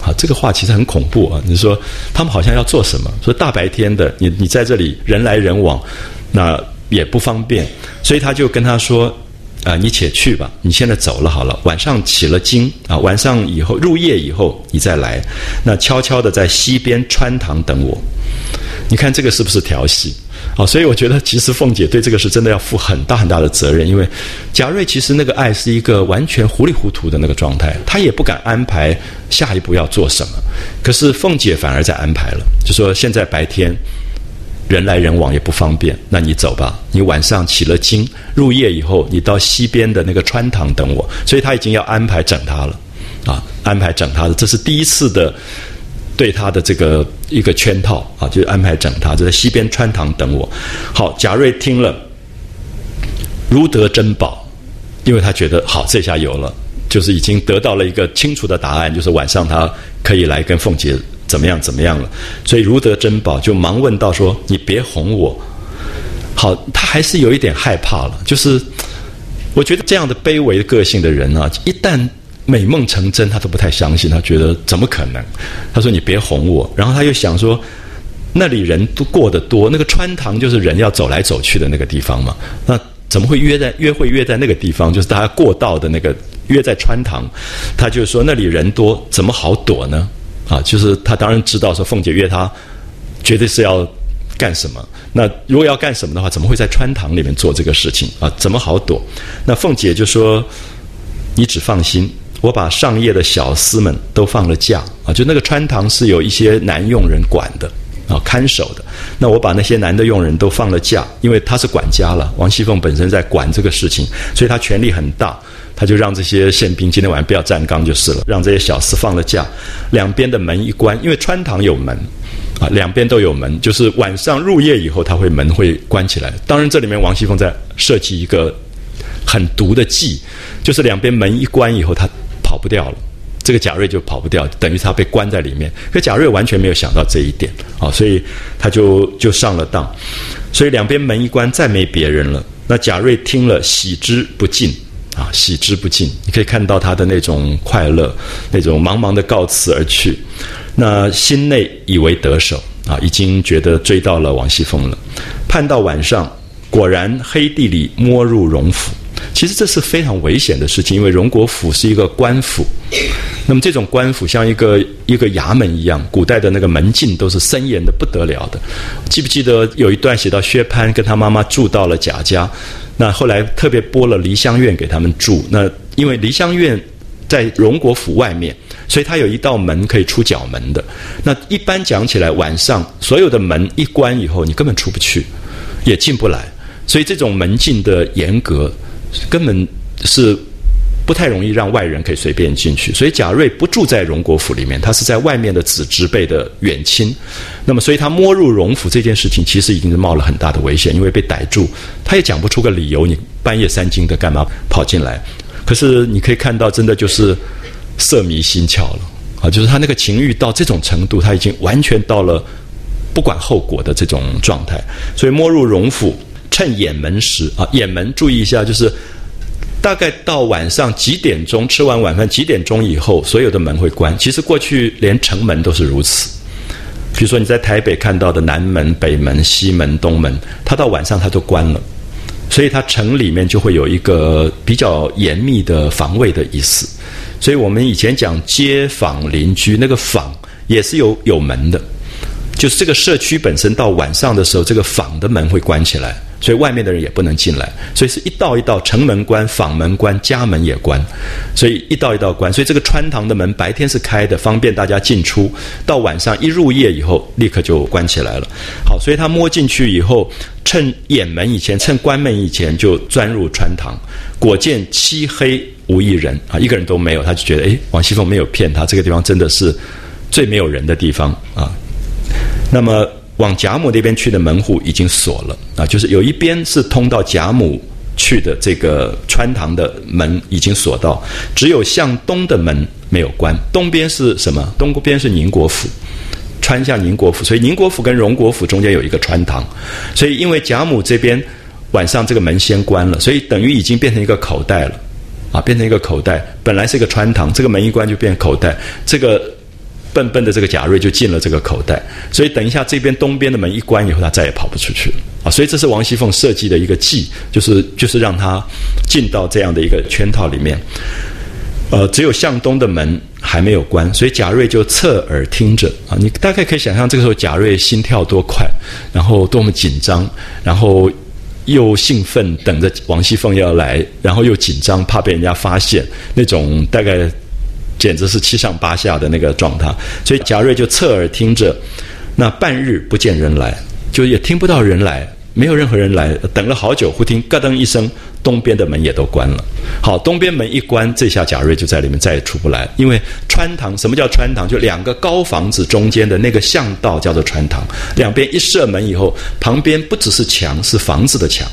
啊，这个话其实很恐怖啊。你说他们好像要做什么？说大白天的，你你在这里人来人往，那也不方便。所以他就跟他说：啊，你且去吧，你现在走了好了。晚上起了经啊，晚上以后入夜以后你再来，那悄悄的在西边穿堂等我。你看这个是不是调戏？”好，所以我觉得其实凤姐对这个是真的要负很大很大的责任，因为贾瑞其实那个爱是一个完全糊里糊涂的那个状态，他也不敢安排下一步要做什么。可是凤姐反而在安排了，就说现在白天人来人往也不方便，那你走吧。你晚上起了经入夜以后，你到西边的那个穿堂等我。所以他已经要安排整他了，啊，安排整他的，这是第一次的。对他的这个一个圈套啊，就安排整他，就在西边穿堂等我。好，贾瑞听了，如得珍宝，因为他觉得好，这下有了，就是已经得到了一个清楚的答案，就是晚上他可以来跟凤姐怎么样怎么样了。所以如得珍宝，就忙问到说：“你别哄我。”好，他还是有一点害怕了，就是我觉得这样的卑微个性的人啊，一旦。美梦成真，他都不太相信，他觉得怎么可能？他说：“你别哄我。”然后他又想说：“那里人都过得多，那个穿堂就是人要走来走去的那个地方嘛。那怎么会约在约会约在那个地方？就是大家过道的那个约在穿堂。他就说那里人多，怎么好躲呢？啊，就是他当然知道说凤姐约他，绝对是要干什么。那如果要干什么的话，怎么会在穿堂里面做这个事情啊？怎么好躲？那凤姐就说：“你只放心。”我把上夜的小厮们都放了假啊，就那个穿堂是有一些男佣人管的啊，看守的。那我把那些男的佣人都放了假，因为他是管家了。王熙凤本身在管这个事情，所以他权力很大。他就让这些宪兵今天晚上不要站岗就是了，让这些小厮放了假，两边的门一关，因为穿堂有门啊，两边都有门，就是晚上入夜以后，他会门会关起来。当然，这里面王熙凤在设计一个很毒的计，就是两边门一关以后，他跑不掉了。这个贾瑞就跑不掉，等于他被关在里面。可贾瑞完全没有想到这一点啊，所以他就就上了当。所以两边门一关，再没别人了。那贾瑞听了，喜之不尽啊，喜之不尽。你可以看到他的那种快乐，那种茫茫的告辞而去。那心内以为得手啊，已经觉得追到了王熙凤了。盼到晚上，果然黑地里摸入荣府。其实这是非常危险的事情，因为荣国府是一个官府。那么这种官府像一个一个衙门一样，古代的那个门禁都是森严的不得了的。记不记得有一段写到薛蟠跟他妈妈住到了贾家，那后来特别拨了梨香院给他们住。那因为梨香院在荣国府外面。所以它有一道门可以出角门的。那一般讲起来，晚上所有的门一关以后，你根本出不去，也进不来。所以这种门禁的严格，根本是不太容易让外人可以随便进去。所以贾瑞不住在荣国府里面，他是在外面的子侄辈的远亲。那么，所以他摸入荣府这件事情，其实已经是冒了很大的危险，因为被逮住，他也讲不出个理由。你半夜三更的干嘛跑进来？可是你可以看到，真的就是。色迷心窍了啊！就是他那个情欲到这种程度，他已经完全到了不管后果的这种状态。所以摸入荣府，趁掩门时啊，掩门注意一下，就是大概到晚上几点钟吃完晚饭几点钟以后，所有的门会关。其实过去连城门都是如此。比如说你在台北看到的南门、北门、西门、东门，它到晚上它都关了，所以它城里面就会有一个比较严密的防卫的意思。所以我们以前讲街坊邻居，那个坊也是有有门的，就是这个社区本身到晚上的时候，这个坊的门会关起来，所以外面的人也不能进来，所以是一道一道城门关、坊门关、家门也关，所以一道一道关。所以这个穿堂的门白天是开的，方便大家进出；到晚上一入夜以后，立刻就关起来了。好，所以他摸进去以后，趁掩门以前，趁关门以前就钻入穿堂，果见漆黑。无一人啊，一个人都没有，他就觉得哎，王熙凤没有骗他，这个地方真的是最没有人的地方啊。那么往贾母那边去的门户已经锁了啊，就是有一边是通到贾母去的这个穿堂的门已经锁到，只有向东的门没有关。东边是什么？东边是宁国府，穿向宁国府，所以宁国府跟荣国府中间有一个穿堂，所以因为贾母这边晚上这个门先关了，所以等于已经变成一个口袋了。啊，变成一个口袋，本来是一个穿堂，这个门一关就变口袋，这个笨笨的这个贾瑞就进了这个口袋，所以等一下这边东边的门一关以后，他再也跑不出去了啊！所以这是王熙凤设计的一个计，就是就是让他进到这样的一个圈套里面。呃，只有向东的门还没有关，所以贾瑞就侧耳听着啊，你大概可以想象这个时候贾瑞心跳多快，然后多么紧张，然后。又兴奋，等着王熙凤要来，然后又紧张，怕被人家发现，那种大概简直是七上八下的那个状态。所以贾瑞就侧耳听着，那半日不见人来，就也听不到人来，没有任何人来，等了好久，忽听咯噔一声。东边的门也都关了，好，东边门一关，这下贾瑞就在里面再也出不来。因为穿堂，什么叫穿堂？就两个高房子中间的那个巷道叫做穿堂，两边一射门以后，旁边不只是墙，是房子的墙，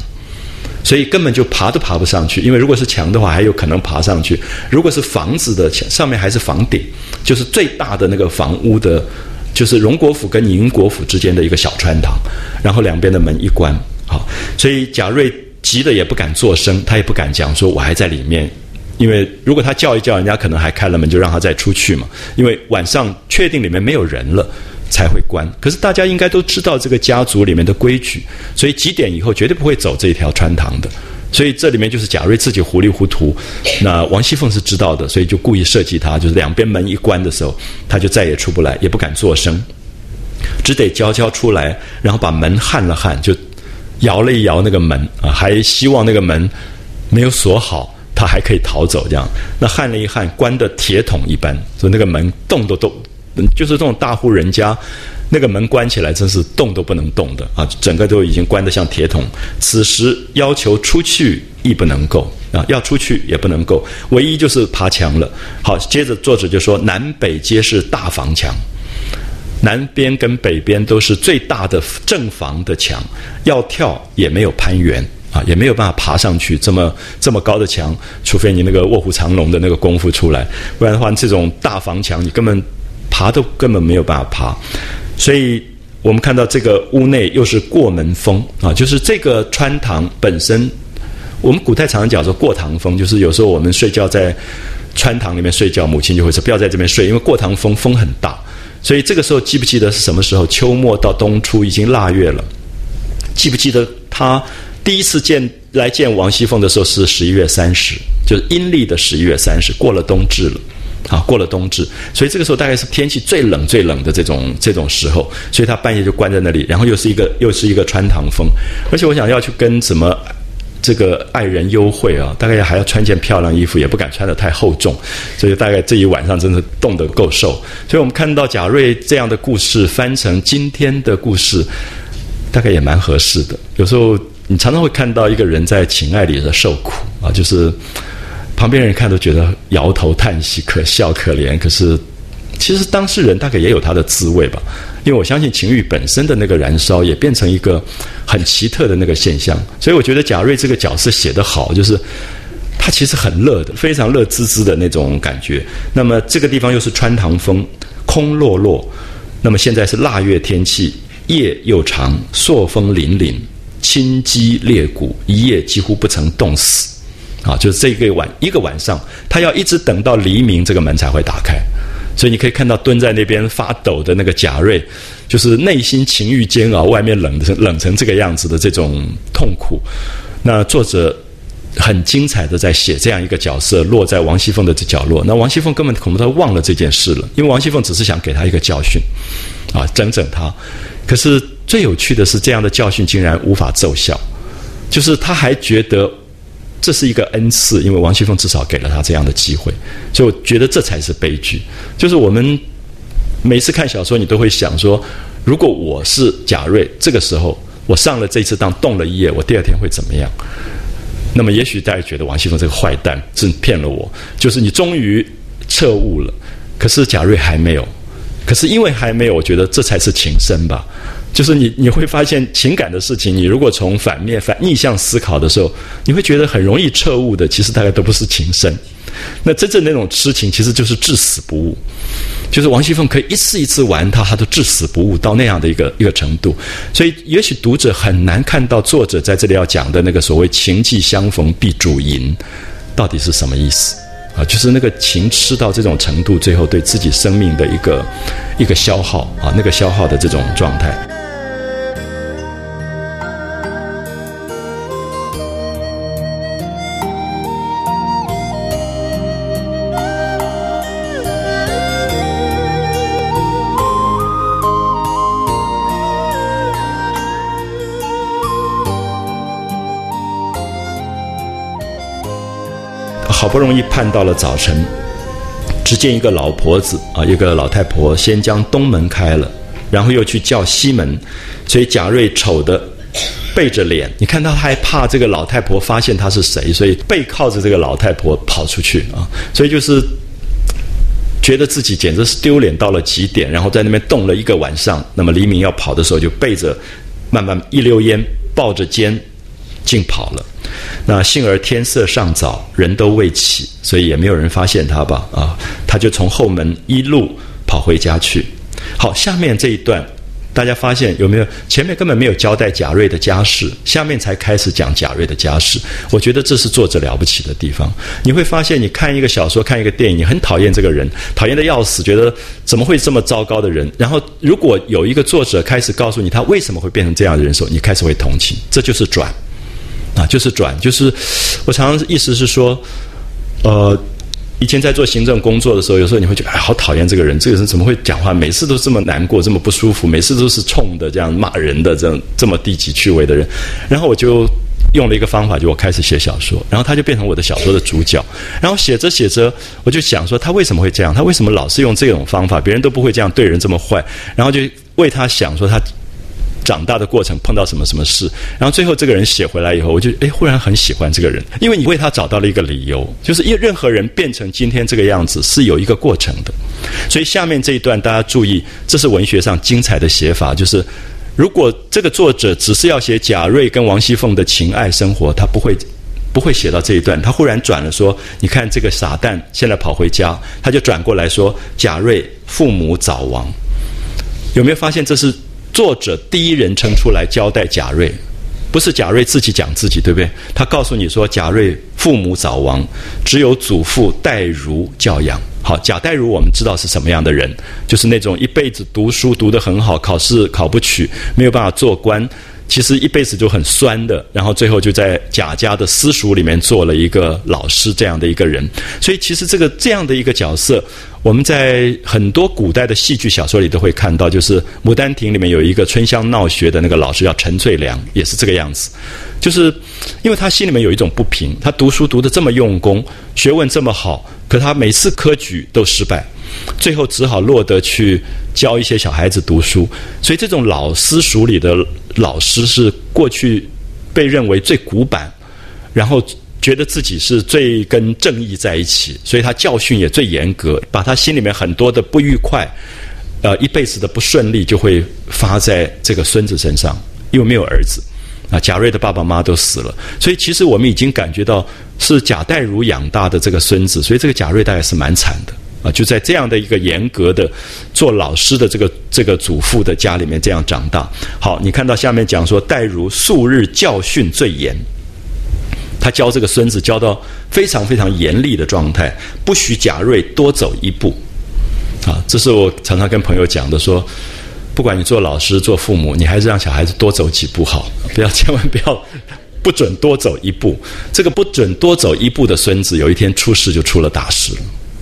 所以根本就爬都爬不上去。因为如果是墙的话，还有可能爬上去；如果是房子的墙，上面还是房顶，就是最大的那个房屋的，就是荣国府跟宁国府之间的一个小穿堂，然后两边的门一关，好，所以贾瑞。急得也不敢作声，他也不敢讲说我还在里面，因为如果他叫一叫，人家可能还开了门就让他再出去嘛。因为晚上确定里面没有人了才会关。可是大家应该都知道这个家族里面的规矩，所以几点以后绝对不会走这条穿堂的。所以这里面就是贾瑞自己糊里糊涂，那王熙凤是知道的，所以就故意设计他，就是两边门一关的时候，他就再也出不来，也不敢作声，只得悄悄出来，然后把门焊了焊，就。摇了一摇那个门啊，还希望那个门没有锁好，他还可以逃走。这样，那焊了一焊，关的铁桶一般，所以那个门动都动，就是这种大户人家，那个门关起来真是动都不能动的啊，整个都已经关得像铁桶。此时要求出去亦不能够啊，要出去也不能够，唯一就是爬墙了。好，接着作者就说南北皆是大房墙。南边跟北边都是最大的正房的墙，要跳也没有攀援啊，也没有办法爬上去这么这么高的墙，除非你那个卧虎藏龙的那个功夫出来，不然的话，这种大房墙你根本爬都根本没有办法爬。所以我们看到这个屋内又是过门风啊，就是这个穿堂本身，我们古代常常讲说过堂风，就是有时候我们睡觉在穿堂里面睡觉，母亲就会说不要在这边睡，因为过堂风风很大。所以这个时候记不记得是什么时候？秋末到冬初已经腊月了。记不记得他第一次见来见王熙凤的时候是十一月三十，就是阴历的十一月三十，过了冬至了，啊，过了冬至。所以这个时候大概是天气最冷最冷的这种这种时候，所以他半夜就关在那里，然后又是一个又是一个穿堂风，而且我想要去跟什么。这个爱人幽会啊，大概还要穿件漂亮衣服，也不敢穿得太厚重，所以大概这一晚上真的冻得够受。所以我们看到贾瑞这样的故事翻成今天的故事，大概也蛮合适的。有时候你常常会看到一个人在情爱里的受苦啊，就是旁边人看都觉得摇头叹息、可笑可怜，可是其实当事人大概也有他的滋味吧。因为我相信情欲本身的那个燃烧，也变成一个很奇特的那个现象，所以我觉得贾瑞这个角色写得好，就是他其实很乐的，非常乐滋滋的那种感觉。那么这个地方又是穿堂风，空落落。那么现在是腊月天气，夜又长，朔风凛凛，清肌裂骨，一夜几乎不曾冻死。啊，就是这个晚一个晚上，他要一直等到黎明，这个门才会打开。所以你可以看到蹲在那边发抖的那个贾瑞，就是内心情欲煎熬，外面冷成冷成这个样子的这种痛苦。那作者很精彩的在写这样一个角色，落在王熙凤的这角落。那王熙凤根本恐怕都忘了这件事了，因为王熙凤只是想给他一个教训，啊，整整他。可是最有趣的是，这样的教训竟然无法奏效，就是他还觉得。这是一个恩赐，因为王熙凤至少给了他这样的机会，所以我觉得这才是悲剧。就是我们每次看小说，你都会想说，如果我是贾瑞，这个时候我上了这次当，动了一夜，我第二天会怎么样？那么也许大家觉得王熙凤这个坏蛋是骗了我，就是你终于彻悟了，可是贾瑞还没有，可是因为还没有，我觉得这才是情深吧。就是你你会发现情感的事情，你如果从反面反逆向思考的时候，你会觉得很容易彻悟的。其实大家都不是情深，那真正那种痴情其实就是至死不悟。就是王熙凤可以一次一次玩他，他都至死不悟到那样的一个一个程度。所以也许读者很难看到作者在这里要讲的那个所谓情既相逢必主淫，到底是什么意思。啊，就是那个情吃到这种程度，最后对自己生命的一个一个消耗啊，那个消耗的这种状态。不容易盼到了早晨，只见一个老婆子啊，一个老太婆先将东门开了，然后又去叫西门，所以贾瑞丑的背着脸，你看他还怕这个老太婆发现他是谁，所以背靠着这个老太婆跑出去啊，所以就是觉得自己简直是丢脸到了极点，然后在那边冻了一个晚上，那么黎明要跑的时候，就背着慢慢一溜烟，抱着肩，竟跑了。那幸而天色尚早，人都未起，所以也没有人发现他吧？啊，他就从后门一路跑回家去。好，下面这一段，大家发现有没有？前面根本没有交代贾瑞的家事，下面才开始讲贾瑞的家事。我觉得这是作者了不起的地方。你会发现，你看一个小说，看一个电影，你很讨厌这个人，讨厌的要死，觉得怎么会这么糟糕的人？然后，如果有一个作者开始告诉你他为什么会变成这样的人时候，你开始会同情，这就是转。啊，就是转，就是我常常意思是说，呃，以前在做行政工作的时候，有时候你会觉得，哎，好讨厌这个人，这个人怎么会讲话，每次都这么难过，这么不舒服，每次都是冲的这样骂人的，这这么低级趣味的人。然后我就用了一个方法，就我开始写小说，然后他就变成我的小说的主角。然后写着写着，我就想说，他为什么会这样？他为什么老是用这种方法？别人都不会这样对人这么坏。然后就为他想说他。长大的过程碰到什么什么事，然后最后这个人写回来以后，我就哎忽然很喜欢这个人，因为你为他找到了一个理由，就是因为任何人变成今天这个样子是有一个过程的，所以下面这一段大家注意，这是文学上精彩的写法，就是如果这个作者只是要写贾瑞跟王熙凤的情爱生活，他不会。不会写到这一段，他忽然转了说：“你看这个傻蛋现在跑回家，他就转过来说贾瑞父母早亡。有没有发现这是作者第一人称出来交代贾瑞，不是贾瑞自己讲自己，对不对？他告诉你说贾瑞父母早亡，只有祖父戴如教养。好，贾代儒我们知道是什么样的人，就是那种一辈子读书读得很好，考试考不取，没有办法做官。”其实一辈子就很酸的，然后最后就在贾家的私塾里面做了一个老师这样的一个人。所以其实这个这样的一个角色，我们在很多古代的戏剧小说里都会看到，就是《牡丹亭》里面有一个春香闹学的那个老师叫陈翠良，也是这个样子。就是因为他心里面有一种不平，他读书读得这么用功，学问这么好，可他每次科举都失败。最后只好落得去教一些小孩子读书，所以这种老私塾里的老师是过去被认为最古板，然后觉得自己是最跟正义在一起，所以他教训也最严格，把他心里面很多的不愉快，呃，一辈子的不顺利就会发在这个孙子身上，因为没有儿子啊，贾瑞的爸爸妈妈都死了，所以其实我们已经感觉到是贾代儒养大的这个孙子，所以这个贾瑞大概是蛮惨的。就在这样的一个严格的做老师的这个这个祖父的家里面这样长大。好，你看到下面讲说，戴如数日教训最严，他教这个孙子教到非常非常严厉的状态，不许贾瑞多走一步。啊，这是我常常跟朋友讲的，说不管你做老师做父母，你还是让小孩子多走几步好，不要千万不要不准多走一步。这个不准多走一步的孙子，有一天出事就出了大事了。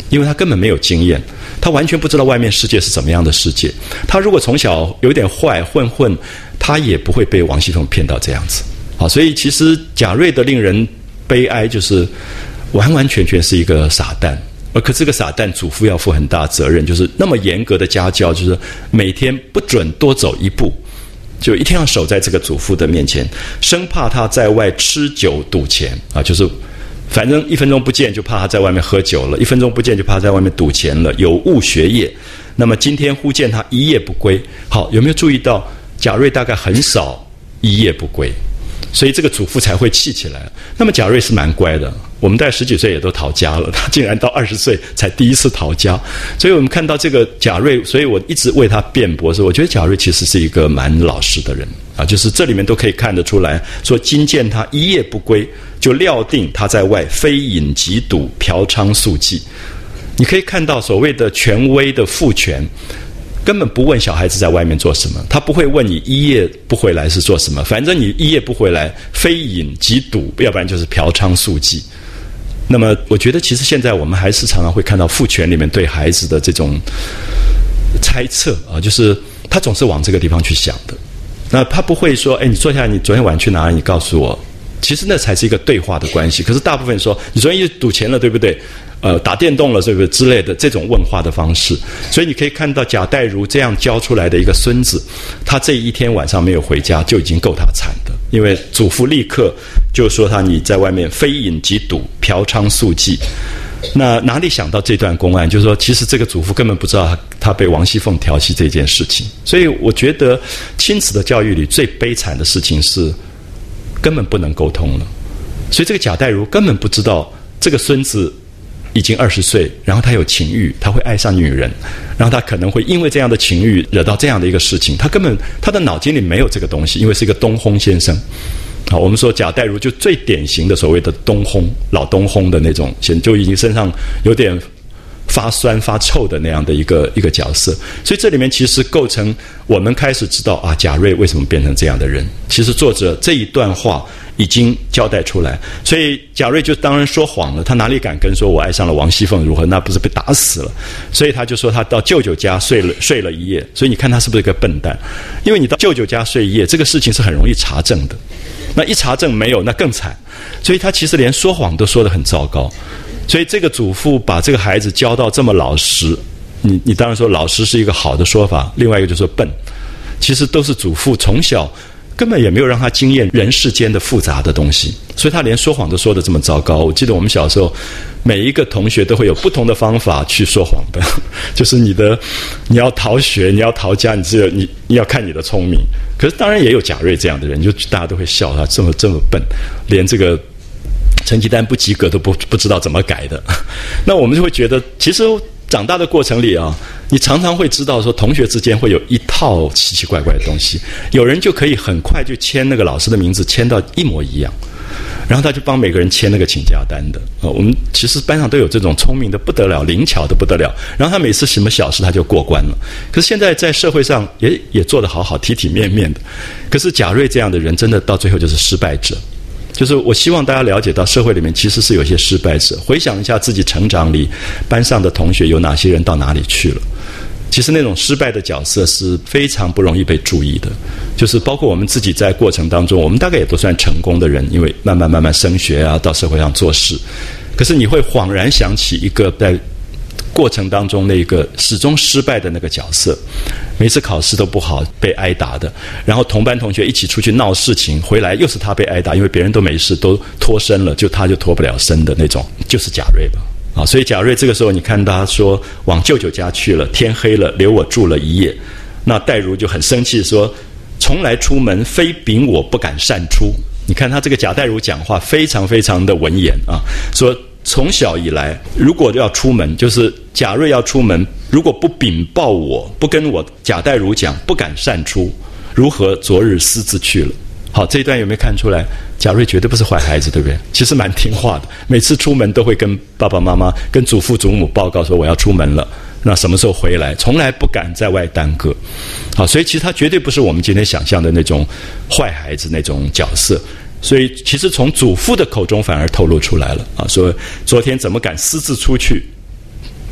因为他根本没有经验，他完全不知道外面世界是怎么样的世界。他如果从小有点坏混混，他也不会被王熙凤骗到这样子。好，所以其实贾瑞的令人悲哀，就是完完全全是一个傻蛋。而可这个傻蛋，祖父要负很大责任，就是那么严格的家教，就是每天不准多走一步，就一定要守在这个祖父的面前，生怕他在外吃酒赌钱啊，就是。反正一分钟不见就怕他在外面喝酒了，一分钟不见就怕他在外面赌钱了，有误学业。那么今天忽见他一夜不归，好，有没有注意到贾瑞大概很少一夜不归？所以这个祖父才会气起来。那么贾瑞是蛮乖的，我们在十几岁也都逃家了，他竟然到二十岁才第一次逃家。所以我们看到这个贾瑞，所以我一直为他辩驳说，我觉得贾瑞其实是一个蛮老实的人啊，就是这里面都可以看得出来，说今见他一夜不归，就料定他在外非饮即赌、嫖娼宿妓。你可以看到所谓的权威的父权。根本不问小孩子在外面做什么，他不会问你一夜不回来是做什么，反正你一夜不回来，非饮即赌，要不然就是嫖娼宿妓。那么，我觉得其实现在我们还是常常会看到父权里面对孩子的这种猜测啊，就是他总是往这个地方去想的。那他不会说，哎，你坐下，你昨天晚上去哪里？你告诉我。其实那才是一个对话的关系。可是大部分说，你昨天又赌钱了，对不对？呃，打电动了，是不是之类的这种问话的方式？所以你可以看到贾代儒这样教出来的一个孙子，他这一天晚上没有回家就已经够他惨的。因为祖父立刻就说他你在外面非饮即赌、嫖娼宿妓。那哪里想到这段公案？就是说，其实这个祖父根本不知道他被王熙凤调戏这件事情。所以我觉得亲子的教育里最悲惨的事情是根本不能沟通了。所以这个贾代儒根本不知道这个孙子。已经二十岁，然后他有情欲，他会爱上女人，然后他可能会因为这样的情欲惹到这样的一个事情。他根本他的脑筋里没有这个东西，因为是一个东烘先生。好，我们说贾代儒就最典型的所谓的东烘老东烘的那种，先就已经身上有点发酸发臭的那样的一个一个角色。所以这里面其实构成我们开始知道啊，贾瑞为什么变成这样的人。其实作者这一段话。已经交代出来，所以贾瑞就当然说谎了。他哪里敢跟说我爱上了王熙凤如何？那不是被打死了？所以他就说他到舅舅家睡了睡了一夜。所以你看他是不是一个笨蛋？因为你到舅舅家睡一夜，这个事情是很容易查证的。那一查证没有，那更惨。所以他其实连说谎都说得很糟糕。所以这个祖父把这个孩子教到这么老实，你你当然说老实是一个好的说法。另外一个就是笨。其实都是祖父从小根本也没有让他经验人世间的复杂的东西，所以他连说谎都说的这么糟糕。我记得我们小时候，每一个同学都会有不同的方法去说谎的，就是你的你要逃学，你要逃家，你只有你你要看你的聪明。可是当然也有贾瑞这样的人，就大家都会笑他这么这么笨，连这个成绩单不及格都不不知道怎么改的。那我们就会觉得，其实。长大的过程里啊，你常常会知道说，同学之间会有一套奇奇怪怪的东西。有人就可以很快就签那个老师的名字，签到一模一样，然后他就帮每个人签那个请假单的。啊，我们其实班上都有这种聪明的不得了、灵巧的不得了。然后他每次什么小事他就过关了。可是现在在社会上也也做得好好、体体面面的。可是贾瑞这样的人，真的到最后就是失败者。就是我希望大家了解到，社会里面其实是有些失败者。回想一下自己成长里班上的同学，有哪些人到哪里去了？其实那种失败的角色是非常不容易被注意的。就是包括我们自己在过程当中，我们大概也都算成功的人，因为慢慢慢慢升学啊，到社会上做事。可是你会恍然想起一个在。过程当中，那个始终失败的那个角色，每次考试都不好，被挨打的。然后同班同学一起出去闹事情，回来又是他被挨打，因为别人都没事，都脱身了，就他就脱不了身的那种，就是贾瑞吧。啊，所以贾瑞这个时候，你看他说往舅舅家去了，天黑了，留我住了一夜。那戴如就很生气说，从来出门非禀我不敢擅出。你看他这个贾代如讲话非常非常的文言啊，说。从小以来，如果要出门，就是贾瑞要出门，如果不禀报我，不跟我贾代儒讲，不敢擅出，如何昨日私自去了？好，这一段有没有看出来？贾瑞绝对不是坏孩子，对不对？其实蛮听话的，每次出门都会跟爸爸妈妈、跟祖父祖母报告说我要出门了，那什么时候回来？从来不敢在外耽搁。好，所以其实他绝对不是我们今天想象的那种坏孩子那种角色。所以，其实从祖父的口中反而透露出来了啊，说昨天怎么敢私自出去？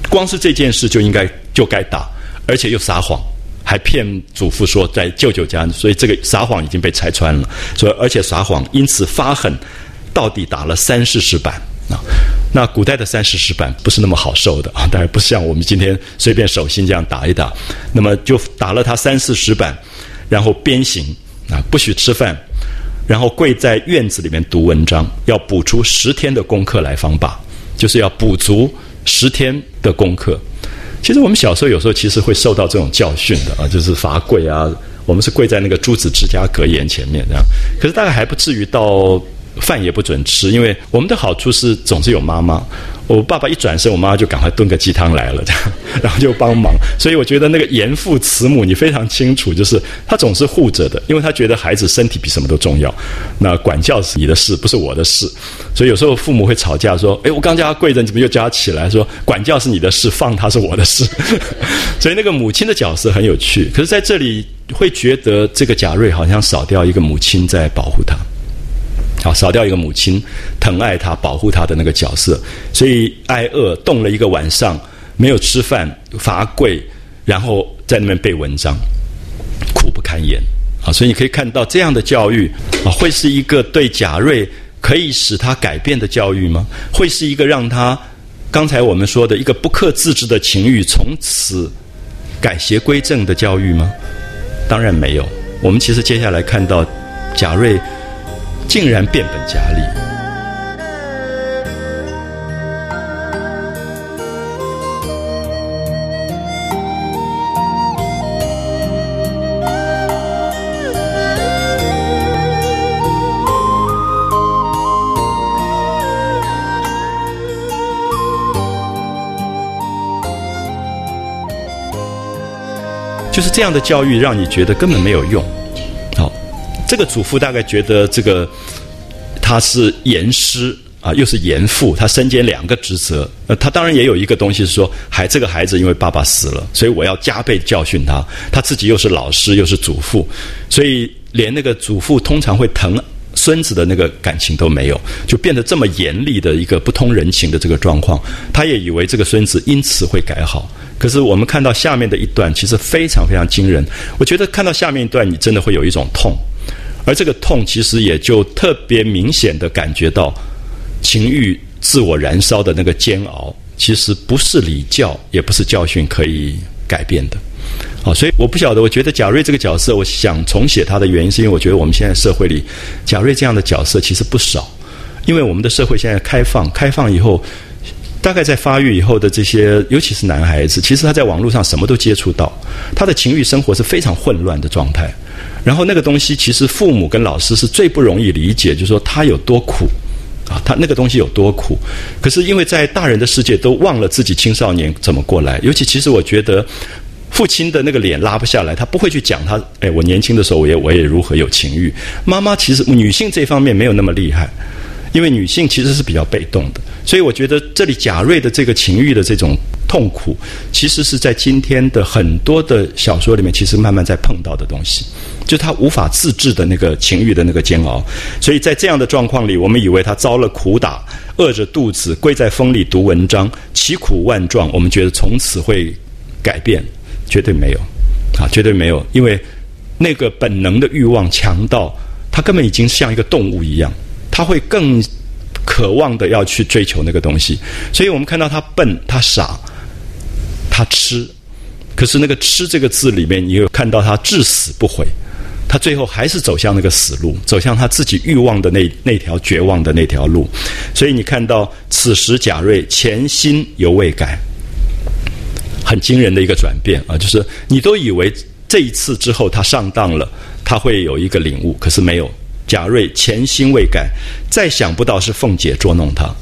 光是这件事就应该就该打，而且又撒谎，还骗祖父说在舅舅家，所以这个撒谎已经被拆穿了。所以，而且撒谎，因此发狠，到底打了三四十板啊。那古代的三四十板不是那么好受的啊，当然不像我们今天随便手心这样打一打。那么就打了他三四十板，然后鞭刑啊，不许吃饭。然后跪在院子里面读文章，要补出十天的功课来方罢，就是要补足十天的功课。其实我们小时候有时候其实会受到这种教训的啊，就是罚跪啊。我们是跪在那个朱子之家格言前面这样，可是大概还不至于到饭也不准吃，因为我们的好处是总是有妈妈。我爸爸一转身，我妈就赶快炖个鸡汤来了，这样，然后就帮忙。所以我觉得那个严父慈母，你非常清楚，就是他总是护着的，因为他觉得孩子身体比什么都重要。那管教是你的事，不是我的事。所以有时候父母会吵架，说：“哎，我刚叫他跪着，你怎么又叫他起来？”说：“管教是你的事，放他是我的事。” 所以那个母亲的角色很有趣。可是在这里会觉得这个贾瑞好像少掉一个母亲在保护他。好，少掉一个母亲疼爱他、保护他的那个角色，所以挨饿冻了一个晚上，没有吃饭，罚跪，然后在那边背文章，苦不堪言。啊，所以你可以看到这样的教育啊，会是一个对贾瑞可以使他改变的教育吗？会是一个让他刚才我们说的一个不克自制的情欲从此改邪归正的教育吗？当然没有。我们其实接下来看到贾瑞。竟然变本加厉，就是这样的教育，让你觉得根本没有用。这个祖父大概觉得这个他是严师啊，又是严父，他身兼两个职责。呃，他当然也有一个东西是说，孩这个孩子因为爸爸死了，所以我要加倍教训他。他自己又是老师又是祖父，所以连那个祖父通常会疼孙子的那个感情都没有，就变得这么严厉的一个不通人情的这个状况。他也以为这个孙子因此会改好。可是我们看到下面的一段，其实非常非常惊人。我觉得看到下面一段，你真的会有一种痛。而这个痛，其实也就特别明显的感觉到情欲自我燃烧的那个煎熬，其实不是礼教，也不是教训可以改变的。啊，所以我不晓得，我觉得贾瑞这个角色，我想重写他的原因，是因为我觉得我们现在社会里，贾瑞这样的角色其实不少，因为我们的社会现在开放，开放以后，大概在发育以后的这些，尤其是男孩子，其实他在网络上什么都接触到，他的情欲生活是非常混乱的状态，然后那个东西，其实父母跟老师是最不容易理解，就是说他有多苦。啊，他那个东西有多苦，可是因为在大人的世界都忘了自己青少年怎么过来。尤其其实我觉得，父亲的那个脸拉不下来，他不会去讲他。哎，我年轻的时候，我也我也如何有情欲。妈妈其实女性这方面没有那么厉害，因为女性其实是比较被动的。所以我觉得这里贾瑞的这个情欲的这种痛苦，其实是在今天的很多的小说里面，其实慢慢在碰到的东西。就他无法自制的那个情欲的那个煎熬，所以在这样的状况里，我们以为他遭了苦打，饿着肚子跪在风里读文章，奇苦万状。我们觉得从此会改变，绝对没有，啊，绝对没有，因为那个本能的欲望强到他根本已经像一个动物一样，他会更渴望的要去追求那个东西。所以我们看到他笨，他傻，他吃，可是那个“吃”这个字里面，你有看到他至死不悔。他最后还是走向那个死路，走向他自己欲望的那那条绝望的那条路。所以你看到此时贾瑞潜心犹未改，很惊人的一个转变啊！就是你都以为这一次之后他上当了，他会有一个领悟，可是没有。贾瑞潜心未改，再想不到是凤姐捉弄他。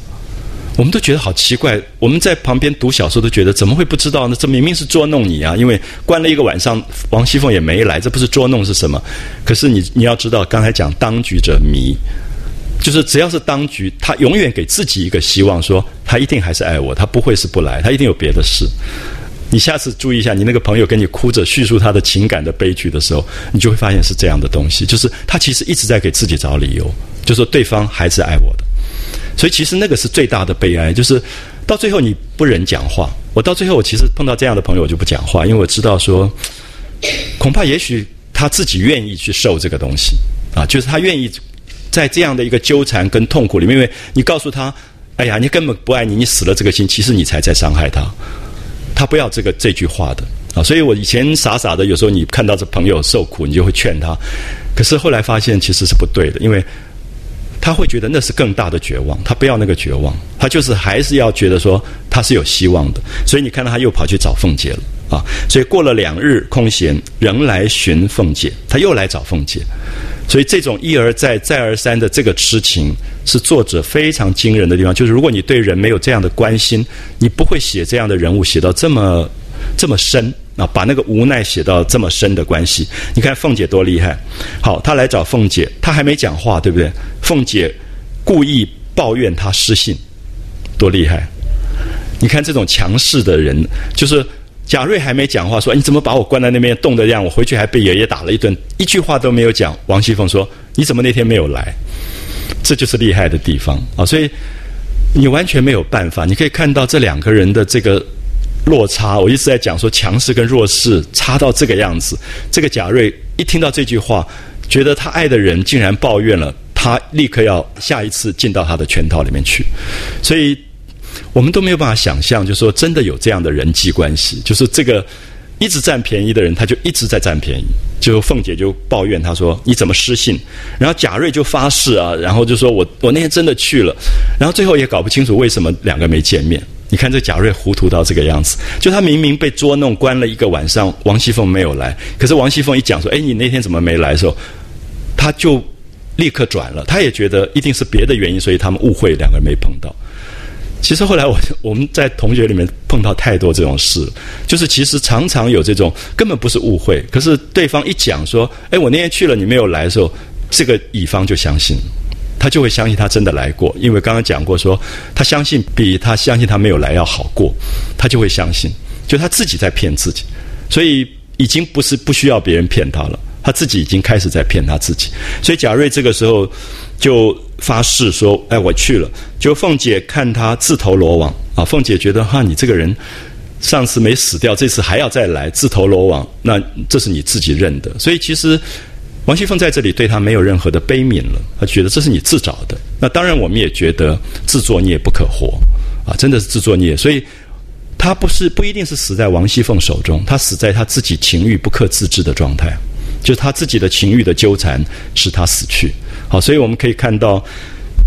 我们都觉得好奇怪，我们在旁边读小说都觉得怎么会不知道呢？这明明是捉弄你啊！因为关了一个晚上，王熙凤也没来，这不是捉弄是什么？可是你你要知道，刚才讲当局者迷，就是只要是当局，他永远给自己一个希望，说他一定还是爱我，他不会是不来，他一定有别的事。你下次注意一下，你那个朋友跟你哭着叙述他的情感的悲剧的时候，你就会发现是这样的东西，就是他其实一直在给自己找理由，就说对方还是爱我的。所以其实那个是最大的悲哀，就是到最后你不忍讲话。我到最后，我其实碰到这样的朋友，我就不讲话，因为我知道说，恐怕也许他自己愿意去受这个东西啊，就是他愿意在这样的一个纠缠跟痛苦里面，因为你告诉他，哎呀，你根本不爱你，你死了这个心，其实你才在伤害他。他不要这个这句话的啊，所以我以前傻傻的，有时候你看到这朋友受苦，你就会劝他，可是后来发现其实是不对的，因为。他会觉得那是更大的绝望，他不要那个绝望，他就是还是要觉得说他是有希望的，所以你看到他又跑去找凤姐了啊！所以过了两日空闲，仍来寻凤姐，他又来找凤姐，所以这种一而再再而三的这个痴情，是作者非常惊人的地方。就是如果你对人没有这样的关心，你不会写这样的人物写到这么这么深。啊，把那个无奈写到这么深的关系，你看凤姐多厉害。好，他来找凤姐，他还没讲话，对不对？凤姐故意抱怨他失信，多厉害！你看这种强势的人，就是贾瑞还没讲话，说你怎么把我关在那边冻得这样？我回去还被爷爷打了一顿，一句话都没有讲。王熙凤说：“你怎么那天没有来？”这就是厉害的地方啊！所以你完全没有办法。你可以看到这两个人的这个。落差，我一直在讲说强势跟弱势差到这个样子。这个贾瑞一听到这句话，觉得他爱的人竟然抱怨了，他立刻要下一次进到他的圈套里面去。所以，我们都没有办法想象，就说真的有这样的人际关系，就是这个一直占便宜的人，他就一直在占便宜。就凤姐就抱怨他说：“你怎么失信？”然后贾瑞就发誓啊，然后就说 我我那天真的去了，然后最后也搞不清楚为什么两个没见面。你看这贾瑞糊涂到这个样子，就他明明被捉弄关了一个晚上，王熙凤没有来，可是王熙凤一讲说：“哎，你那天怎么没来？”的时候，他就立刻转了，他也觉得一定是别的原因，所以他们误会，两个人没碰到。其实后来我 我们在同学里面碰到太多这种事，就是其实常常有这种根本不是误会，可是对方一讲说：“哎，我那天去了，你没有来的时候”，这个乙方就相信。他就会相信他真的来过，因为刚刚讲过说，他相信比他相信他没有来要好过，他就会相信，就他自己在骗自己，所以已经不是不需要别人骗他了，他自己已经开始在骗他自己。所以贾瑞这个时候就发誓说：“哎，我去了。”就凤姐看他自投罗网啊，凤姐觉得哈，你这个人上次没死掉，这次还要再来自投罗网，那这是你自己认的。所以其实。王熙凤在这里对他没有任何的悲悯了，他觉得这是你自找的。那当然，我们也觉得自作孽不可活，啊，真的是自作孽。所以他不是不一定是死在王熙凤手中，他死在他自己情欲不可自制的状态，就是他自己的情欲的纠缠使他死去。好，所以我们可以看到，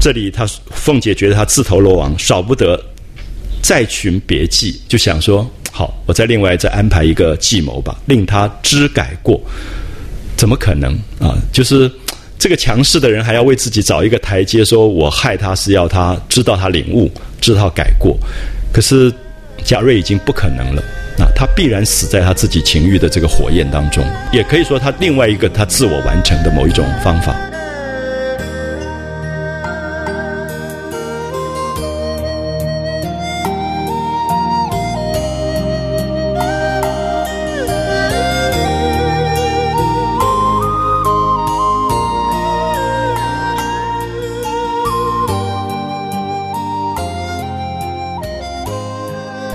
这里他凤姐觉得他自投罗网，少不得再寻别计，就想说，好，我再另外再安排一个计谋吧，令他知改过。怎么可能啊？就是这个强势的人还要为自己找一个台阶，说我害他是要他知道他领悟，知道改过。可是。贾瑞已经不可能了，他必然死在他自己情欲的这个火焰当中，也可以说他另外一个他自我完成的某一种方法。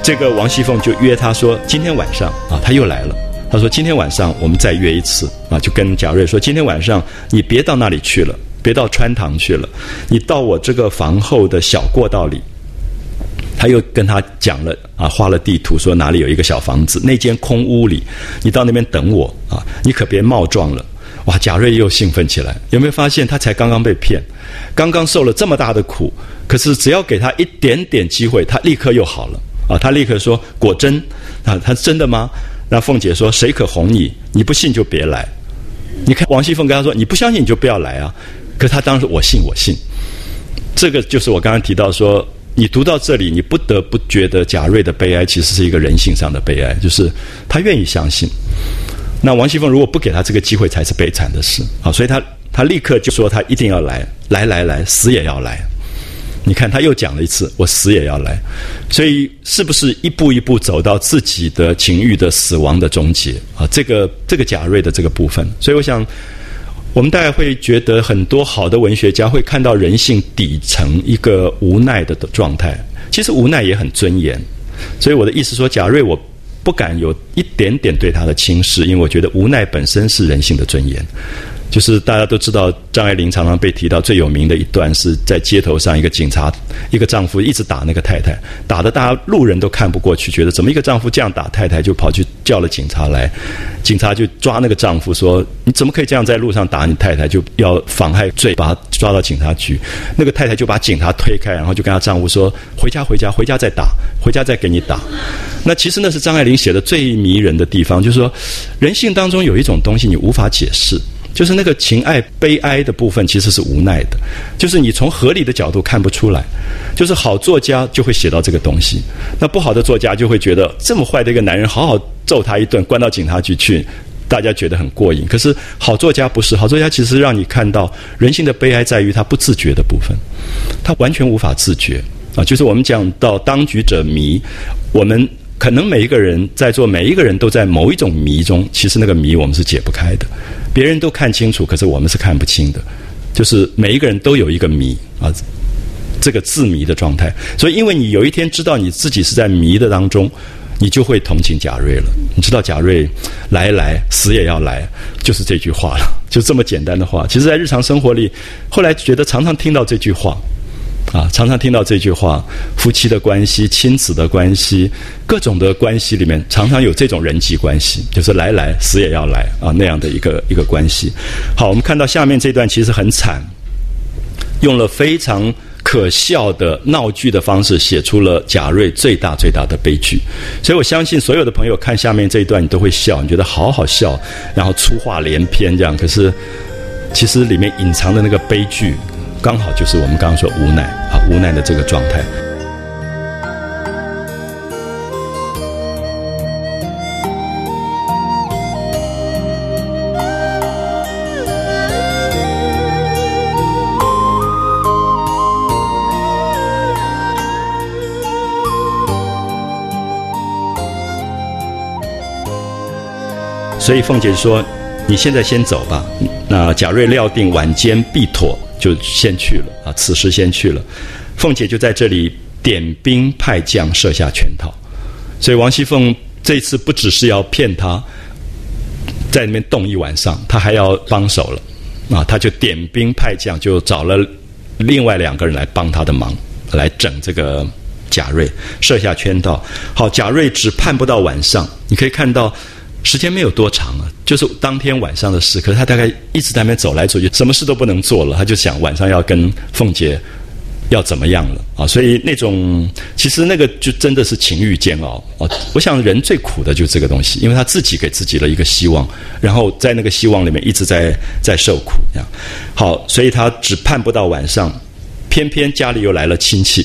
这个王熙凤就约他说：“今天晚上啊，他又来了。他说今天晚上我们再约一次啊，就跟贾瑞说，今天晚上你别到那里去了，别到穿堂去了，你到我这个房后的小过道里。他又跟他讲了啊，画了地图，说哪里有一个小房子，那间空屋里，你到那边等我啊，你可别冒撞了。哇，贾瑞又兴奋起来，有没有发现他才刚刚被骗，刚刚受了这么大的苦，可是只要给他一点点机会，他立刻又好了。”啊，他立刻说：“果真？啊，他真的吗？”那凤姐说：“谁可哄你？你不信就别来。”你看王熙凤跟他说：“你不相信你就不要来啊。”可他当时我信，我信。这个就是我刚刚提到说，你读到这里，你不得不觉得贾瑞的悲哀其实是一个人性上的悲哀，就是他愿意相信。那王熙凤如果不给他这个机会，才是悲惨的事啊！所以他他立刻就说他一定要来，来来来，死也要来。你看，他又讲了一次，我死也要来，所以是不是一步一步走到自己的情欲的死亡的终结啊？这个这个贾瑞的这个部分，所以我想，我们大概会觉得很多好的文学家会看到人性底层一个无奈的状态，其实无奈也很尊严。所以我的意思说，贾瑞我不敢有一点点对他的轻视，因为我觉得无奈本身是人性的尊严。就是大家都知道，张爱玲常常被提到最有名的一段，是在街头上，一个警察，一个丈夫一直打那个太太，打的大家路人都看不过去，觉得怎么一个丈夫这样打太太，就跑去叫了警察来，警察就抓那个丈夫说：“你怎么可以这样在路上打你太太？就要妨害罪，把他抓到警察局。”那个太太就把警察推开，然后就跟她丈夫说：“回家，回家，回家再打，回家再给你打。”那其实那是张爱玲写的最迷人的地方，就是说人性当中有一种东西你无法解释。就是那个情爱悲哀的部分，其实是无奈的。就是你从合理的角度看不出来。就是好作家就会写到这个东西，那不好的作家就会觉得这么坏的一个男人，好好揍他一顿，关到警察局去，大家觉得很过瘾。可是好作家不是，好作家其实让你看到人性的悲哀在于他不自觉的部分，他完全无法自觉啊。就是我们讲到当局者迷，我们。可能每一个人在座，每一个人都在某一种迷中。其实那个谜我们是解不开的，别人都看清楚，可是我们是看不清的。就是每一个人都有一个谜啊，这个自谜的状态。所以，因为你有一天知道你自己是在谜的当中，你就会同情贾瑞了。你知道贾瑞来来死也要来，就是这句话了，就这么简单的话。其实，在日常生活里，后来觉得常常听到这句话。啊，常常听到这句话：夫妻的关系、亲子的关系、各种的关系里面，常常有这种人际关系，就是来来死也要来啊那样的一个一个关系。好，我们看到下面这段其实很惨，用了非常可笑的闹剧的方式写出了贾瑞最大最大的悲剧。所以我相信所有的朋友看下面这一段，你都会笑，你觉得好好笑，然后粗话连篇这样。可是其实里面隐藏的那个悲剧。刚好就是我们刚刚说无奈啊，无奈的这个状态。所以凤姐说：“你现在先走吧。”那贾瑞料定晚间必妥。就先去了啊，此时先去了。凤姐就在这里点兵派将，设下圈套。所以王熙凤这次不只是要骗他，在那边冻一晚上，他还要帮手了啊！他就点兵派将，就找了另外两个人来帮他的忙，来整这个贾瑞，设下圈套。好，贾瑞只盼不到晚上，你可以看到时间没有多长啊，就是当天晚上的事。可是他大概一直在那边走来走去，什么事都不能做了，他就想晚上要跟凤姐。要怎么样了啊？所以那种其实那个就真的是情欲煎熬啊！我想人最苦的就是这个东西，因为他自己给自己了一个希望，然后在那个希望里面一直在在受苦这样。好，所以他只盼不到晚上，偏偏家里又来了亲戚。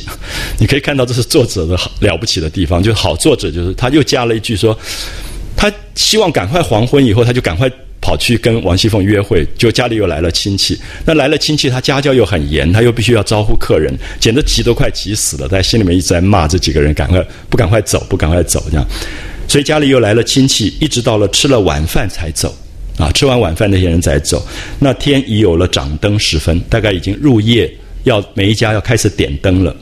你可以看到这是作者的好了不起的地方，就是好作者就是他又加了一句说，他希望赶快黄昏以后他就赶快。跑去跟王熙凤约会，就家里又来了亲戚。那来了亲戚，他家教又很严，他又必须要招呼客人，简直急都快急死了，在心里面一直在骂这几个人，赶快不赶快走，不赶快走这样。所以家里又来了亲戚，一直到了吃了晚饭才走。啊，吃完晚饭那些人才走。那天已有了掌灯时分，大概已经入夜，要每一家要开始点灯了。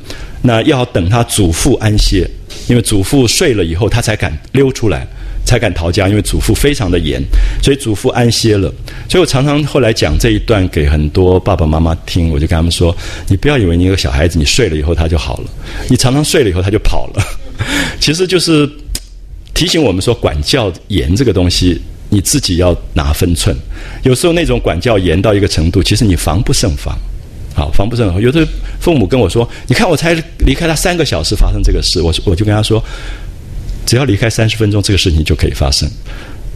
那要等他祖父安歇，因为祖父睡了以后，他才敢溜出来。才敢逃家，因为祖父非常的严，所以祖父安歇了。所以我常常后来讲这一段给很多爸爸妈妈听，我就跟他们说：你不要以为你有个小孩子，你睡了。以后他就好了。你常常睡了。以后他就跑了。其实就是提醒我们说，管教严这个东西，你自己要拿分寸。有时候那种管教严到一个程度，其实你防不胜防。好，防不胜防。有的父母跟我说：你看我才离开他三个小时，发生这个事，我我就跟他说。只要离开三十分钟，这个事情就可以发生，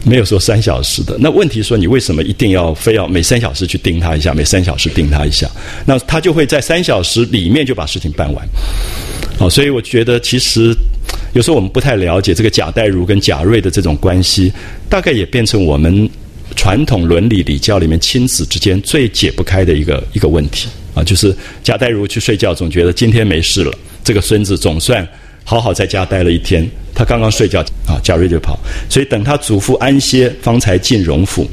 没有说三小时的。那问题说，你为什么一定要非要每三小时去盯他一下，每三小时盯他一下？那他就会在三小时里面就把事情办完。好，所以我觉得其实有时候我们不太了解这个贾代儒跟贾瑞的这种关系，大概也变成我们传统伦理礼教里面亲子之间最解不开的一个一个问题啊，就是贾代儒去睡觉，总觉得今天没事了，这个孙子总算。好好在家待了一天，他刚刚睡觉啊，贾瑞就跑，所以等他祖父安歇，方才进荣府。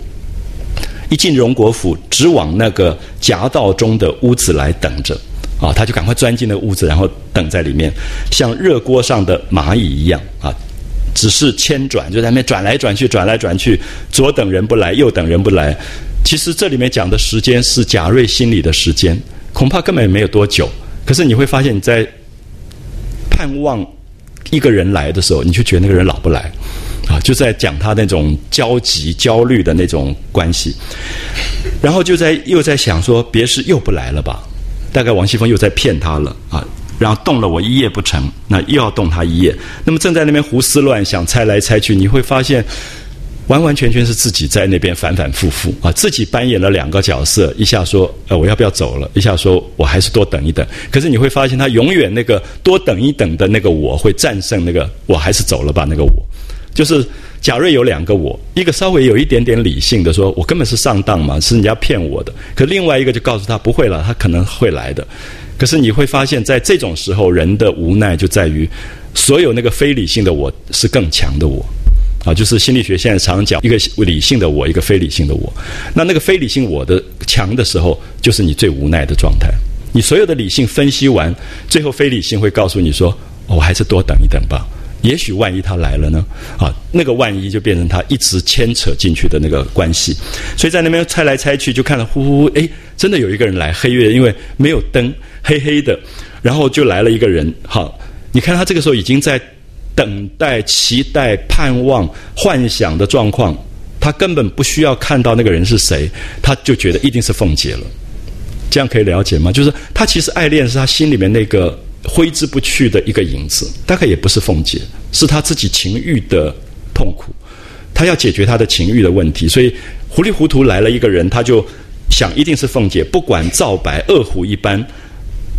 一进荣国府，直往那个夹道中的屋子来等着，啊，他就赶快钻进那屋子，然后等在里面，像热锅上的蚂蚁一样啊，只是千转，就在那边转来转去，转来转去，左等人不来，右等人不来。其实这里面讲的时间是贾瑞心里的时间，恐怕根本没有多久。可是你会发现你在。盼望一个人来的时候，你就觉得那个人老不来，啊，就在讲他那种焦急、焦虑的那种关系，然后就在又在想说，别是又不来了吧？大概王熙凤又在骗他了啊，然后动了我一夜不成，那又要动他一夜，那么正在那边胡思乱想、猜来猜去，你会发现。完完全全是自己在那边反反复复啊，自己扮演了两个角色，一下说呃我要不要走了，一下说我还是多等一等。可是你会发现，他永远那个多等一等的那个我会战胜那个我还是走了吧那个我。就是贾瑞有两个我，一个稍微有一点点理性的说，我根本是上当嘛，是人家骗我的。可另外一个就告诉他不会了，他可能会来的。可是你会发现在这种时候，人的无奈就在于，所有那个非理性的我是更强的我。啊，就是心理学现在常讲一个理性的我，一个非理性的我。那那个非理性我的强的时候，就是你最无奈的状态。你所有的理性分析完，最后非理性会告诉你说：“我还是多等一等吧，也许万一他来了呢？”啊，那个万一就变成他一直牵扯进去的那个关系。所以在那边猜来猜去，就看到呼呼呼，哎，真的有一个人来，黑月因为没有灯，黑黑的，然后就来了一个人。好，你看他这个时候已经在。等待、期待、盼望、幻想的状况，他根本不需要看到那个人是谁，他就觉得一定是凤姐了。这样可以了解吗？就是他其实爱恋是他心里面那个挥之不去的一个影子，大概也不是凤姐，是他自己情欲的痛苦。他要解决他的情欲的问题，所以糊里糊涂来了一个人，他就想一定是凤姐，不管皂白恶虎一般。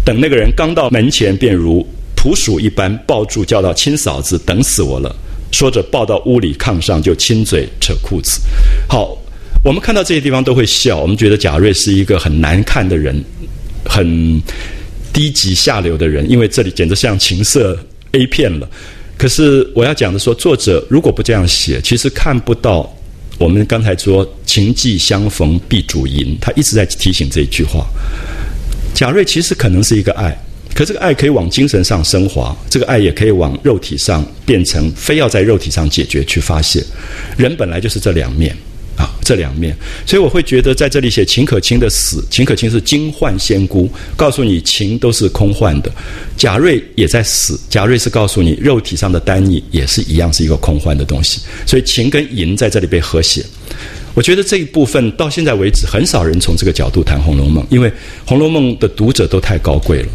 等那个人刚到门前，便如。捕鼠一般抱住，叫到亲嫂子，等死我了。说着，抱到屋里炕上，就亲嘴扯裤子。好，我们看到这些地方都会笑。我们觉得贾瑞是一个很难看的人，很低级下流的人，因为这里简直像情色 A 片了。可是我要讲的说，作者如果不这样写，其实看不到我们刚才说“情既相逢必主淫”，他一直在提醒这一句话。贾瑞其实可能是一个爱。可这个爱可以往精神上升华，这个爱也可以往肉体上变成非要在肉体上解决去发泄。人本来就是这两面啊，这两面，所以我会觉得在这里写秦可卿的死，秦可卿是惊幻仙姑，告诉你情都是空幻的；贾瑞也在死，贾瑞是告诉你肉体上的单逆也是一样是一个空幻的东西。所以情跟淫在这里被和谐。我觉得这一部分到现在为止，很少人从这个角度谈《红楼梦》，因为《红楼梦》的读者都太高贵了，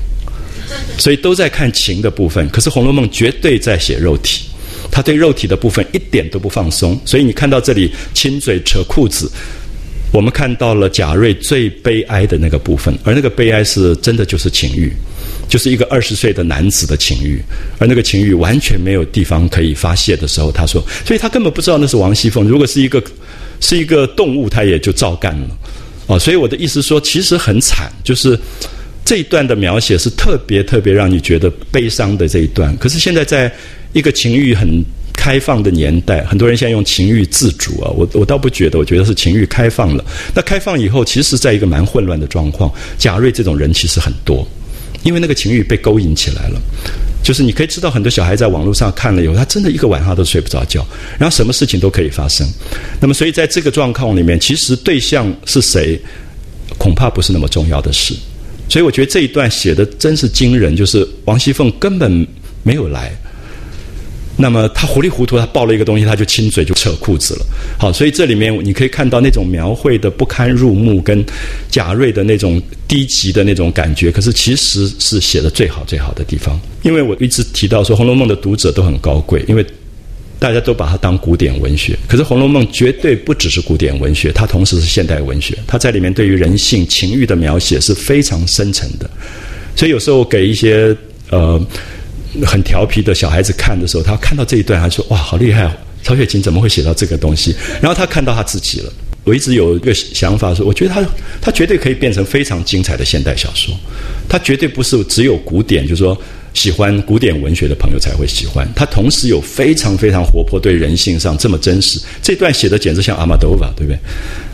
所以都在看情的部分。可是《红楼梦》绝对在写肉体。他对肉体的部分一点都不放松，所以你看到这里亲嘴扯裤子，我们看到了贾瑞最悲哀的那个部分，而那个悲哀是真的就是情欲，就是一个二十岁的男子的情欲，而那个情欲完全没有地方可以发泄的时候，他说，所以他根本不知道那是王熙凤。如果是一个是一个动物，他也就照干了。哦，所以我的意思说，其实很惨，就是这一段的描写是特别特别让你觉得悲伤的这一段。可是现在在。一个情欲很开放的年代，很多人现在用情欲自主啊，我我倒不觉得，我觉得是情欲开放了。那开放以后，其实在一个蛮混乱的状况。贾瑞这种人其实很多，因为那个情欲被勾引起来了。就是你可以知道，很多小孩在网络上看了以后，他真的一个晚上都睡不着觉，然后什么事情都可以发生。那么，所以在这个状况里面，其实对象是谁，恐怕不是那么重要的事。所以，我觉得这一段写的真是惊人，就是王熙凤根本没有来。那么他糊里糊涂，他抱了一个东西，他就亲嘴就扯裤子了。好，所以这里面你可以看到那种描绘的不堪入目，跟贾瑞的那种低级的那种感觉。可是其实是写的最好最好的地方。因为我一直提到说，《红楼梦》的读者都很高贵，因为大家都把它当古典文学。可是《红楼梦》绝对不只是古典文学，它同时是现代文学。它在里面对于人性情欲的描写是非常深沉的。所以有时候给一些呃。很调皮的小孩子看的时候，他看到这一段，他说：“哇，好厉害！曹雪芹怎么会写到这个东西？”然后他看到他自己了。我一直有一个想法说，我觉得他他绝对可以变成非常精彩的现代小说。他绝对不是只有古典，就是说喜欢古典文学的朋友才会喜欢。他同时有非常非常活泼，对人性上这么真实。这段写的简直像阿玛多瓦，对不对？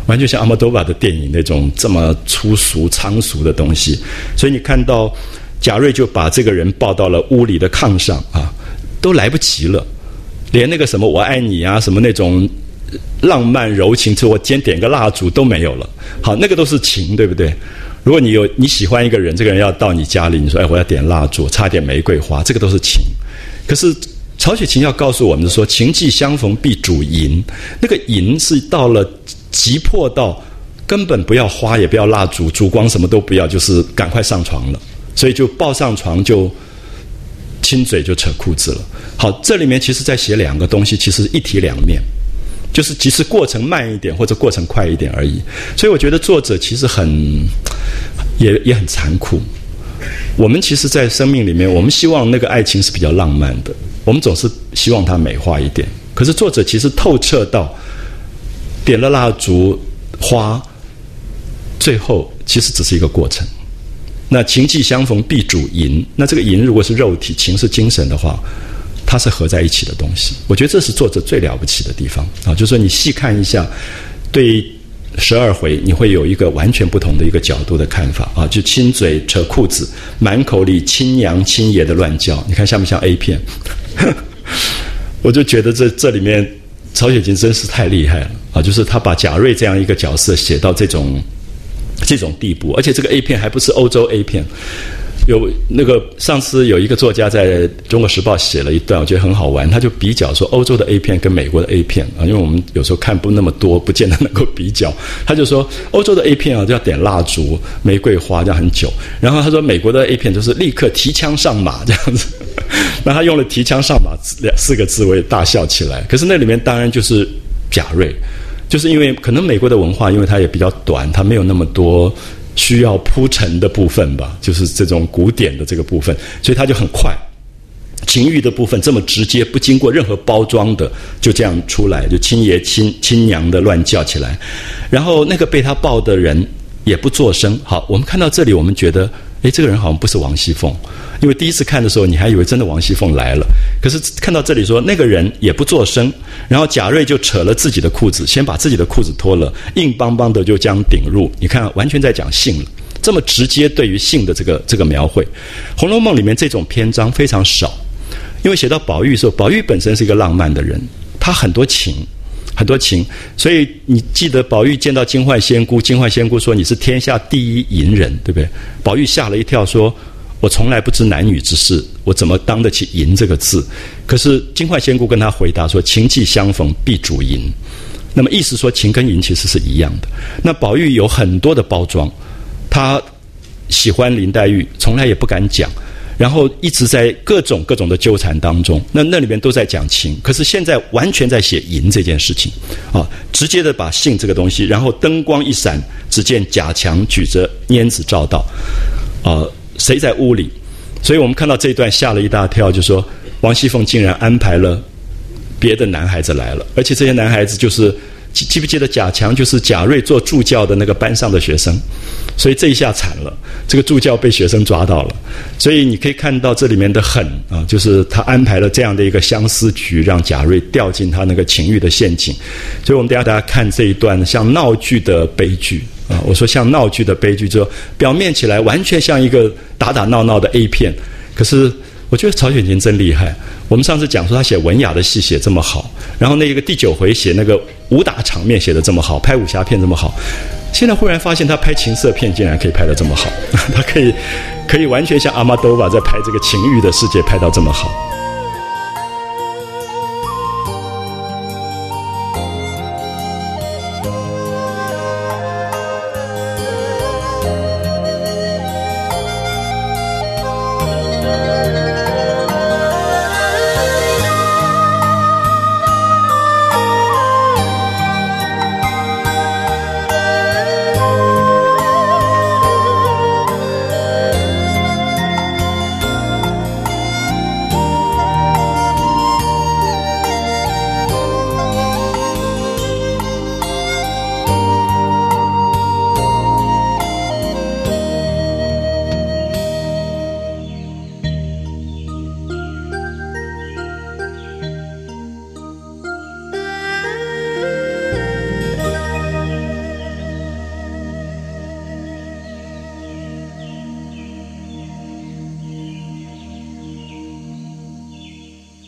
完全像阿玛多瓦的电影那种这么粗俗仓俗的东西。所以你看到。贾瑞就把这个人抱到了屋里的炕上啊，都来不及了，连那个什么我爱你啊，什么那种浪漫柔情，就我先点个蜡烛都没有了。好，那个都是情，对不对？如果你有你喜欢一个人，这个人要到你家里，你说哎，我要点蜡烛，插点玫瑰花，这个都是情。可是曹雪芹要告诉我们说，情既相逢必主淫，那个淫是到了急迫到根本不要花，也不要蜡烛，烛光什么都不要，就是赶快上床了。所以就抱上床就亲嘴就扯裤子了。好，这里面其实在写两个东西，其实一体两面，就是即使过程慢一点或者过程快一点而已。所以我觉得作者其实很也也很残酷。我们其实，在生命里面，我们希望那个爱情是比较浪漫的，我们总是希望它美化一点。可是作者其实透彻到点了蜡烛花，最后其实只是一个过程。那情既相逢必主淫，那这个淫如果是肉体，情是精神的话，它是合在一起的东西。我觉得这是作者最了不起的地方啊！就是说你细看一下，对十二回你会有一个完全不同的一个角度的看法啊！就亲嘴扯裤子，满口里亲娘亲爷的乱叫，你看像不像 A 片？我就觉得这这里面曹雪芹真是太厉害了啊！就是他把贾瑞这样一个角色写到这种。这种地步，而且这个 A 片还不是欧洲 A 片。有那个上次有一个作家在中国时报写了一段，我觉得很好玩。他就比较说欧洲的 A 片跟美国的 A 片啊，因为我们有时候看不那么多，不见得能够比较。他就说欧洲的 A 片啊，就要点蜡烛、玫瑰花，这样很久。然后他说美国的 A 片就是立刻提枪上马这样子。那他用了“提枪上马”两四个字，我也大笑起来。可是那里面当然就是贾瑞。就是因为可能美国的文化，因为它也比较短，它没有那么多需要铺陈的部分吧，就是这种古典的这个部分，所以它就很快，情欲的部分这么直接，不经过任何包装的，就这样出来，就亲爷亲亲娘的乱叫起来，然后那个被他抱的人也不作声。好，我们看到这里，我们觉得。哎，这个人好像不是王熙凤，因为第一次看的时候，你还以为真的王熙凤来了。可是看到这里说，那个人也不作声，然后贾瑞就扯了自己的裤子，先把自己的裤子脱了，硬邦邦的就将顶入。你看，完全在讲性了，这么直接对于性的这个这个描绘，《红楼梦》里面这种篇章非常少，因为写到宝玉的时候，宝玉本身是一个浪漫的人，他很多情。很多情。所以你记得宝玉见到金焕仙姑，金焕仙姑说你是天下第一淫人，对不对？宝玉吓了一跳，说我从来不知男女之事，我怎么当得起淫这个字？可是金焕仙姑跟他回答说，情既相逢必主淫。那么意思说情跟淫其实是一样的。那宝玉有很多的包装，他喜欢林黛玉，从来也不敢讲。然后一直在各种各种的纠缠当中，那那里面都在讲情，可是现在完全在写淫这件事情，啊，直接的把性这个东西，然后灯光一闪，只见贾强举着拈子照道，啊，谁在屋里？所以我们看到这一段吓了一大跳，就说王熙凤竟然安排了别的男孩子来了，而且这些男孩子就是。记记不记得贾强就是贾瑞做助教的那个班上的学生，所以这一下惨了，这个助教被学生抓到了，所以你可以看到这里面的狠啊，就是他安排了这样的一个相思局，让贾瑞掉进他那个情欲的陷阱。所以我们等下大家看这一段像闹剧的悲剧啊，我说像闹剧的悲剧，就表面起来完全像一个打打闹闹的 A 片，可是。我觉得曹雪芹真厉害。我们上次讲说他写文雅的戏写这么好，然后那一个第九回写那个武打场面写的这么好，拍武侠片这么好，现在忽然发现他拍情色片竟然可以拍的这么好，他可以可以完全像阿玛多瓦在拍这个情欲的世界拍到这么好。